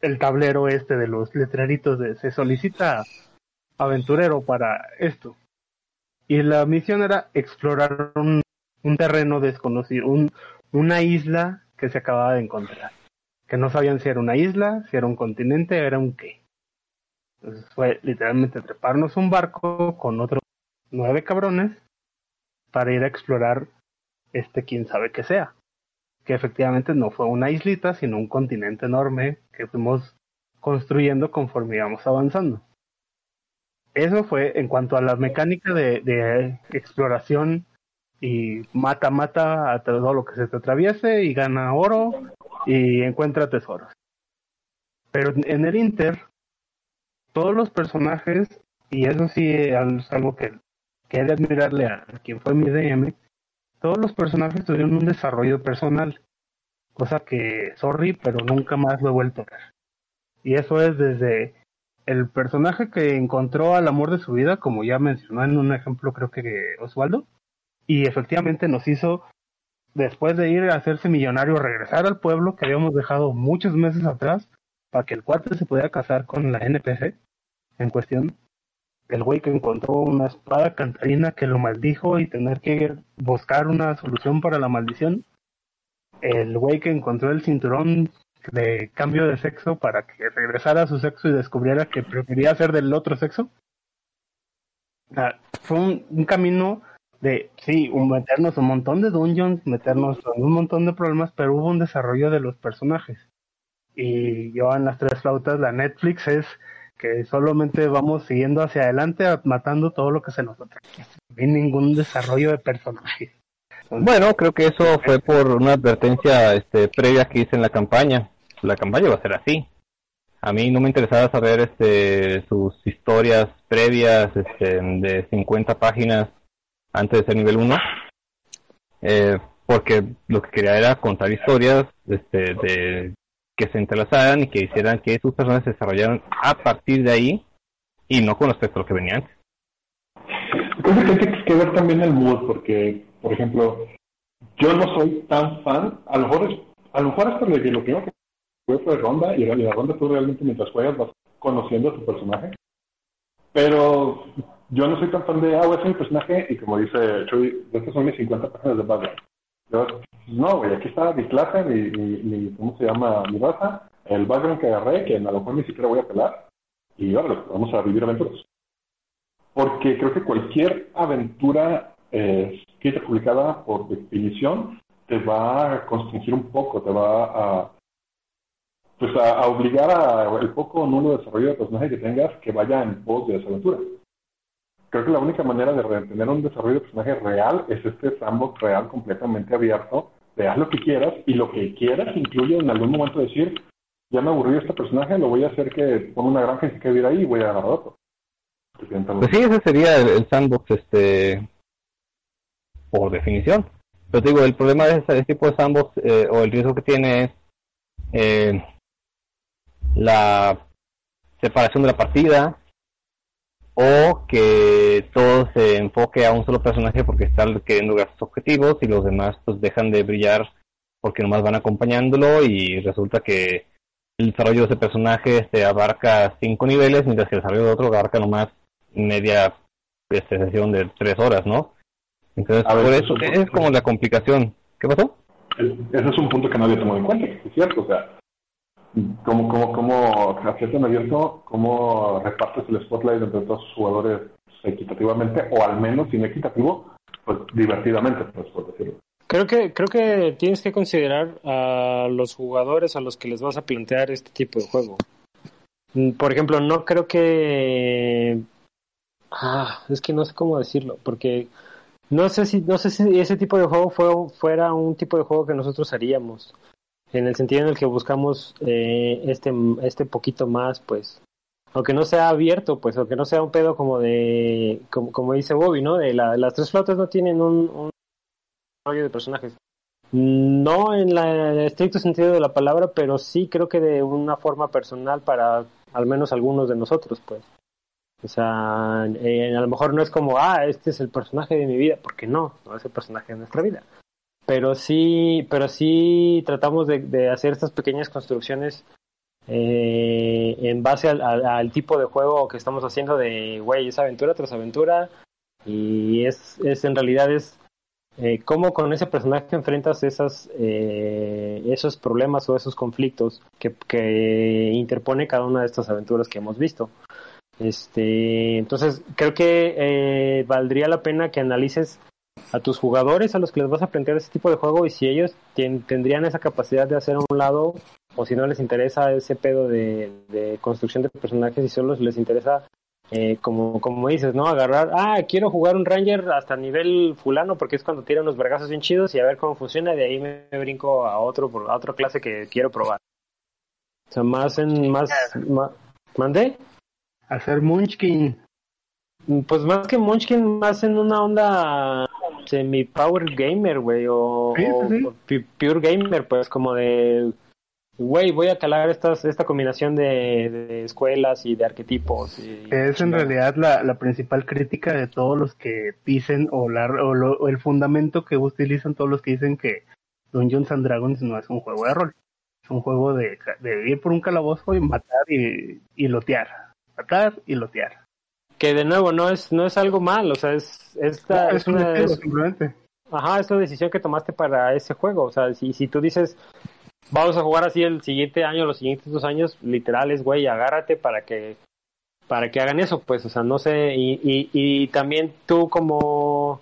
el tablero este de los letreritos de se solicita aventurero para esto. Y la misión era explorar un, terreno desconocido, un, una isla que se acababa de encontrar. Que no sabían si era una isla, si era un continente, era un qué. Entonces fue literalmente treparnos un barco con otros nueve cabrones para ir a explorar este quién sabe qué sea. Que efectivamente no fue una islita, sino un continente enorme que fuimos construyendo conforme íbamos avanzando eso fue en cuanto a la mecánica de, exploración y mata, mata a todo lo que se te atraviese y gana oro y encuentra tesoros. Pero en el Inter, todos los personajes, y eso sí es algo que, que he de admirarle a quien fue mi DM, todos los personajes tuvieron un desarrollo personal, cosa que, sorry, pero nunca más lo he vuelto a ver. Y eso es desde el personaje que encontró al amor de su vida, como ya mencionó en un ejemplo creo que Osvaldo, y efectivamente nos hizo, después de ir a hacerse millonario, regresar al pueblo que habíamos dejado muchos meses atrás, para que el cuate se pudiera casar con la NPC en cuestión. El güey que encontró una espada cantarina que lo maldijo y tener que buscar una solución para la maldición. El güey que encontró el cinturón de cambio de sexo para que regresara a su sexo y descubriera que prefería ser del otro sexo. fue un, camino de, sí, meternos un montón de dungeons, meternos en un montón de problemas, pero hubo un desarrollo de los personajes. Y yo en las tres flautas, la Netflix es que solamente vamos siguiendo hacia adelante matando todo lo que se nos atrae. Hay ningún desarrollo de personajes. Bueno, creo que eso fue por una advertencia este, previa que hice en la campaña la campaña va a ser así. A mí no me interesaba saber este, sus historias previas este, de 50 páginas antes de ser nivel 1, eh, porque lo que quería era contar historias este, de que se entrelazaran y que hicieran que sus personas se desarrollaran a partir de ahí y no con respecto a lo que venía antes. Que hay que ver también el mood, porque, por ejemplo, yo no soy tan fan, a lo mejor, a lo mejor hasta lo que fue ronda y la ronda tú realmente mientras juegas vas conociendo a tu personaje. Pero yo no soy tan fan de, ah, voy a ser mi personaje y como dice Chuy, estas son mis 50 páginas de background. No, güey, aquí está mi clase, mi, mi, ¿cómo se llama? Mi raza, el background que agarré, que a lo mejor ni siquiera voy a pelar, y ahora vamos a vivir aventuras. Porque creo que cualquier aventura eh, escrita publicada por definición te va a constringir un poco, te va a pues a, obligar a el poco o nulo desarrollo de personaje que tengas que vaya en pos de esa aventura. Creo que la única manera de tener un desarrollo de personaje real es este sandbox real completamente abierto, de haz lo que quieras y lo que quieras incluye en algún momento decir, ya me aburrió este personaje, lo voy a hacer que ponga una granja y se quede vivir ahí y voy a agarrar otro. Pues sí, ese sería el, sandbox este por definición. Pero te digo, el problema de ese, tipo de sandbox eh, o el riesgo que tiene es eh, la separación de la partida o que todo se enfoque a un solo personaje porque están queriendo sus objetivos y los demás pues dejan de brillar porque nomás van acompañándolo y resulta que el desarrollo de ese personaje este, abarca cinco niveles mientras que el desarrollo de otro abarca nomás media este, sesión de tres horas, ¿no? Entonces, por eso es como la complicación. ¿Qué pasó? Ese es un punto que nadie tomó en cuenta, es cierto, o sea, cómo, cómo, cómo abierto, cómo repartes el spotlight entre todos los jugadores equitativamente, o al menos, si equitativo, pues divertidamente, pues, por decirlo. Creo que, creo que tienes que considerar a los jugadores a los que les vas a plantear este tipo de juego. Mm, por ejemplo, no creo que... Ah, es que no sé cómo decirlo, porque no sé si, no sé si ese tipo de juego fue, fuera un tipo de juego que nosotros haríamos en el sentido en el que buscamos eh, este, este poquito más, pues, aunque no sea abierto, pues, aunque no sea un pedo como de, como, como dice Bobby, ¿no? De la, las tres flautas no tienen un, un rollo de personajes. No en la, el estricto sentido de la palabra, pero sí creo que de una forma personal para al menos algunos de nosotros, pues. O sea, eh, a lo mejor no es como, ah, este es el personaje de mi vida, porque no, no es el personaje de nuestra vida. Pero sí, pero sí tratamos de, hacer estas pequeñas construcciones eh, en base al, tipo de juego que estamos haciendo de, güey, es aventura tras aventura y es, es en realidad es eh, cómo con ese personaje enfrentas esas, eh, esos problemas o esos conflictos que, que interpone cada una de estas aventuras que hemos visto. Este, entonces, creo que eh, valdría la pena que analices a tus jugadores a los que les vas a plantear ese tipo de juego y si ellos tendrían esa capacidad de hacer a un lado o si no les interesa ese pedo de, de construcción de personajes y solo les interesa eh, como, como dices, ¿no? Agarrar, ah, quiero jugar un Ranger hasta nivel fulano porque es cuando tira unos vergazos bien chidos y a ver cómo funciona, de ahí me, brinco a otro, a otra clase que quiero probar. O sea, más en, más, más ¿mandé? Hacer Munchkin. Pues más que Munchkin, más en una onda semi-power gamer, güey, o, sí, sí. o, pure gamer, pues como de güey, voy a calar estas, esta combinación de, de escuelas y de arquetipos. Y, es en realidad la, la, principal crítica de todos los que dicen, o, la, o, lo, o, el fundamento que utilizan todos los que dicen que Dungeons and Dragons no es un juego de rol. Es un juego de, de ir por un calabozo y matar y, y lotear. Matar y lotear. Que de nuevo no es, no es algo mal, o sea, es, esta, no, es, es una... Es, simplemente. Ajá, es decisión que tomaste para ese juego. O sea, si, si tú dices, vamos a jugar así el siguiente año, los siguientes dos años, literales, güey, agárrate para que para que hagan eso, pues, o sea, no sé, y, y, y también tú como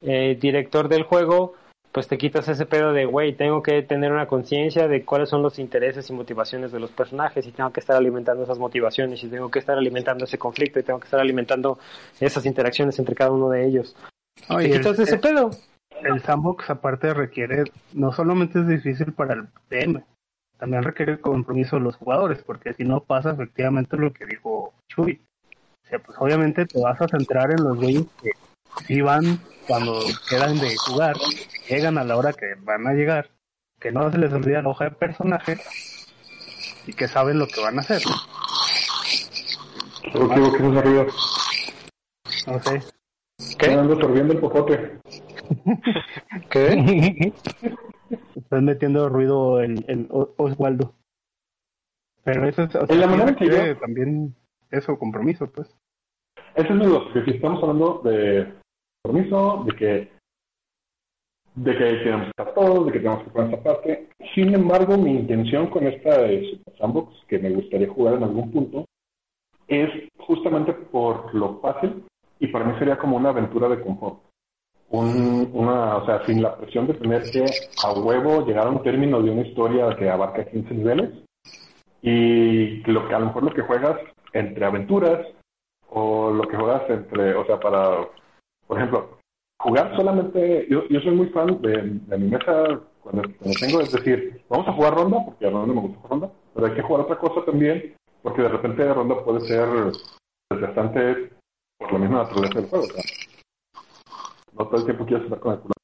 eh, director del juego, pues te quitas ese pedo de, güey, tengo que tener una conciencia de cuáles son los intereses y motivaciones de los personajes y tengo que estar alimentando esas motivaciones y tengo que estar alimentando ese conflicto y tengo que estar alimentando esas interacciones entre cada uno de ellos. Oye, te quitas el, ese pedo el sandbox aparte requiere, no solamente es difícil para el DM, también requiere el compromiso de los jugadores, porque si no pasa efectivamente lo que dijo Chuy. O sea, pues obviamente te vas a centrar en los güeyes que van cuando quedan de jugar, llegan a la hora que van a llegar, que no se les olvida la hoja de personaje y que saben lo que van a hacer. ¿Por qué qué nos arriba? No sé. ¿Qué? Ando sorbiendo el popote. ¿Qué? Estás metiendo ruido el, el Oswaldo. Pero eso es, o sea, la manera que yo... también eso, compromiso, pues. Ese es mi duda, porque si estamos hablando de compromiso, de que de que tenemos que estar todos, de que tenemos que poner esta parte. Sin embargo, mi intención con esta de Sandbox, que me gustaría jugar en algún punto, es justamente por lo fácil y para mí sería como una aventura de confort un, una, o sea, sin la presión de tener que a huevo llegar a un término de una historia que abarca 15 niveles y lo que a lo mejor lo que juegas entre aventuras o lo que juegas entre, o sea, para, por ejemplo, jugar solamente, yo, yo soy muy fan de, de mi mesa cuando, cuando, tengo, es decir, vamos a jugar ronda, porque a ronda me gusta jugar ronda, pero hay que jugar otra cosa también, porque de repente la ronda puede ser desgastante por la misma naturaleza del juego. ¿verdad? no todo el tiempo quieres estar con el culo.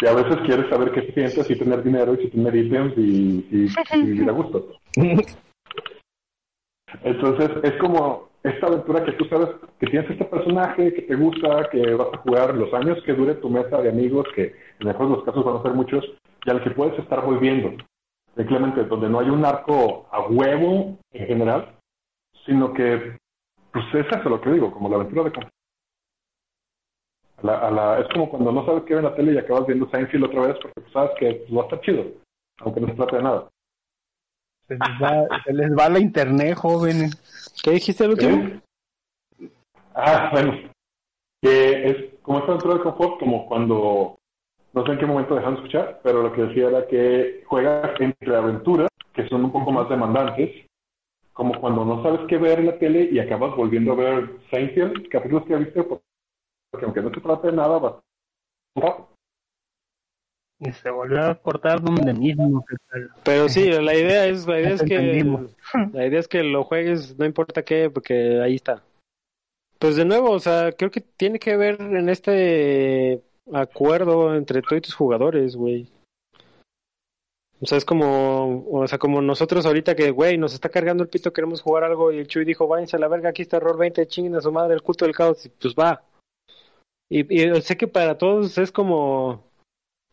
Y a veces quieres saber qué se siente si tener dinero y si tener ítems y, y, y vivir a gusto. Entonces es como esta aventura que tú sabes que tienes este personaje que te gusta, que vas a jugar los años que dure tu mesa de amigos, que en mejor de los casos van a ser muchos, y al que puedes estar volviendo. Simplemente donde no hay un arco a huevo en general, sino que, pues es eso lo que digo, como la aventura de a la, es como cuando no sabes qué ver en la tele y acabas viendo Seinfeld otra vez porque pues, sabes que va a estar chido, aunque no se trate de nada. Se les va, se les va la internet, jóvenes. ¿Qué dijiste el último? ¿Eh? Ah, bueno. Que es como esta aventura de confort, como cuando, no sé en qué momento dejaron de escuchar, pero lo que decía era que juegas entre aventuras que son un poco más demandantes, como cuando no sabes qué ver en la tele y acabas volviendo a ver Seinfeld, capítulos que viste porque aunque no se trate de nada, va. Y se volvió a cortar donde mismo. Pero sí, la idea es, la idea es que la idea es que lo juegues, no importa qué, porque ahí está. Pues de nuevo, o sea, creo que tiene que ver en este acuerdo entre todos tus jugadores, güey. O sea, es como, o sea, como nosotros ahorita que, güey, nos está cargando el pito, queremos jugar algo y el Chuy dijo, váyanse a la verga, aquí está error 20, chinguen a su madre el culto del caos, y pues va. Y, y sé que para todos es como,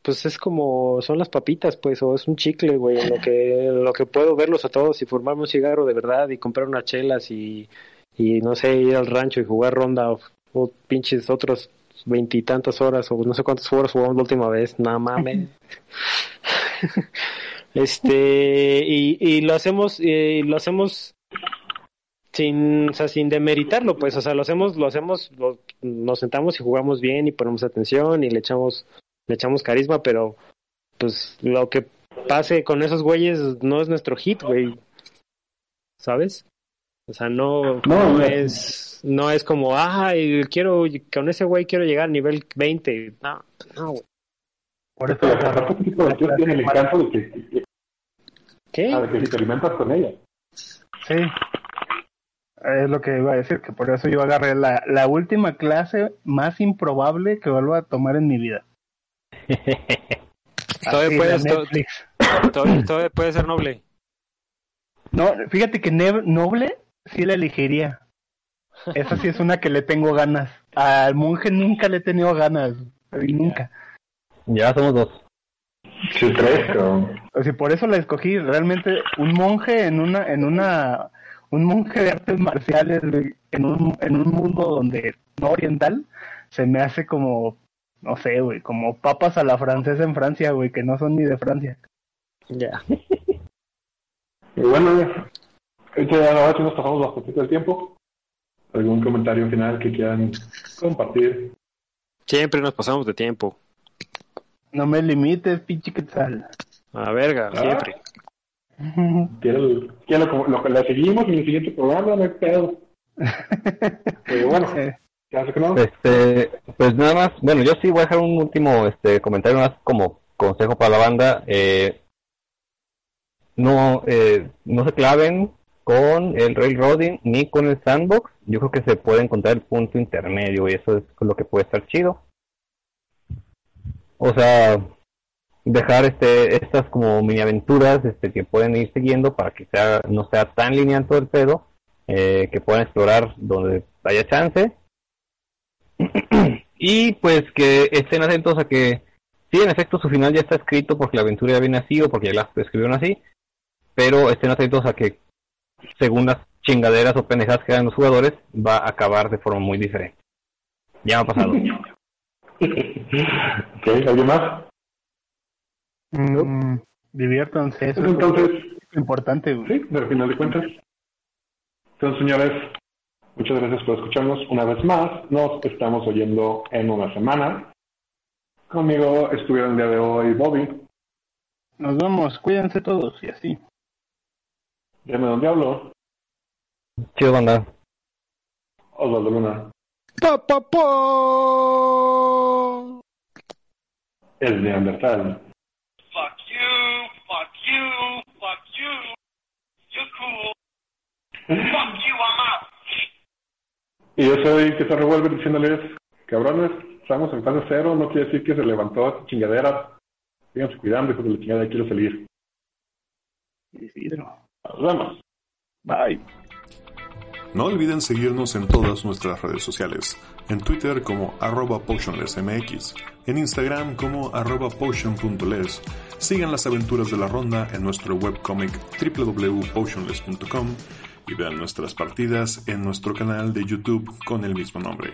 pues es como son las papitas, pues, o es un chicle, güey, en lo que, lo que puedo verlos a todos y formarme un cigarro de verdad y comprar unas chelas y, y no sé, ir al rancho y jugar ronda o, pinches otros veintitantas horas o no sé cuántas horas jugamos la última vez, nada mames. este, y, y lo hacemos, y lo hacemos sin, o sea, sin demeritarlo, pues, o sea, lo hacemos, lo hacemos, nos sentamos y jugamos bien y ponemos atención y le echamos le echamos carisma, pero pues lo que pase con esos güeyes no es nuestro hit, güey. ¿Sabes? O sea, no, no, es no es como, ah, quiero con ese güey quiero llegar al nivel 20. No, no, güey. Por eso, de tiene el encanto de que, ¿Qué? Ah, de que te alimentas con ella. Sí. Es lo que iba a decir, que por eso yo agarré la, la última clase más improbable que vuelvo a tomar en mi vida. todavía, puede, ser noble. No, fíjate que noble sí la elegiría. Esa sí es una que le tengo ganas. Al monje nunca le he tenido ganas. Y nunca. Ya somos dos. Sí, tres, O sea, por eso la escogí. Realmente un monje en una, en una, un monje de artes marciales en un, en un mundo donde no oriental se me hace como no sé, güey, como papas a la francesa en Francia, güey, que no son ni de Francia. Ya. y bueno, este, ahora sí nos pasamos bastante del tiempo. ¿Algún comentario final que quieran compartir? Siempre nos pasamos de tiempo. No me limites, pinche quetzal. A verga, ah. siempre. Quiero, quiero lo, que le seguimos en el siguiente programa, no hay pedo. Pero bueno. Este, pues nada más, bueno, yo sí voy a dejar un último este comentario más como consejo para la banda. Eh, no, eh, no se claven con el railroading ni con el sandbox. Yo creo que se puede encontrar el punto intermedio y eso es lo que puede estar chido. O sea, dejar este estas como mini aventuras este que pueden ir siguiendo para que sea no sea tan lineal todo el pedo, eh, que puedan explorar donde haya chance y pues que estén atentos a que, sí, en efecto, su final ya está escrito porque la aventura ya viene así o porque ya la escribieron así, pero estén atentos a que, según las chingaderas o pendejadas que hagan los jugadores, va a acabar de forma muy diferente. Ya ha pasado. ¿Alguien más? Mm, diviértanse, eso Entonces, es importante. Sí, al final de cuentas. Entonces, señores, Muchas gracias por escucharnos una vez más. Nos estamos oyendo en una semana. Conmigo estuvieron el día de hoy Bobby. Nos vemos, cuídense todos y así. Dime dónde hablo. Chido, banda. Osvaldo Luna. ¡Pa, pa, pa! El Neandertal. Fuck you, fuck you, fuck you. You're cool. fuck you, I'm. Y yo soy que se revuelve diciéndoles, cabrones, estamos en fase cero, no quiere decir que se levantó esta chingadera. Síganse cuidando, hijos de la chingada, quiero salir. Nos vemos. Bye. No olviden seguirnos en todas nuestras redes sociales. En Twitter como arroba potionlessmx, en Instagram como arroba potion.les. Sigan las aventuras de la ronda en nuestro webcomic www.potionless.com y vean nuestras partidas en nuestro canal de YouTube con el mismo nombre.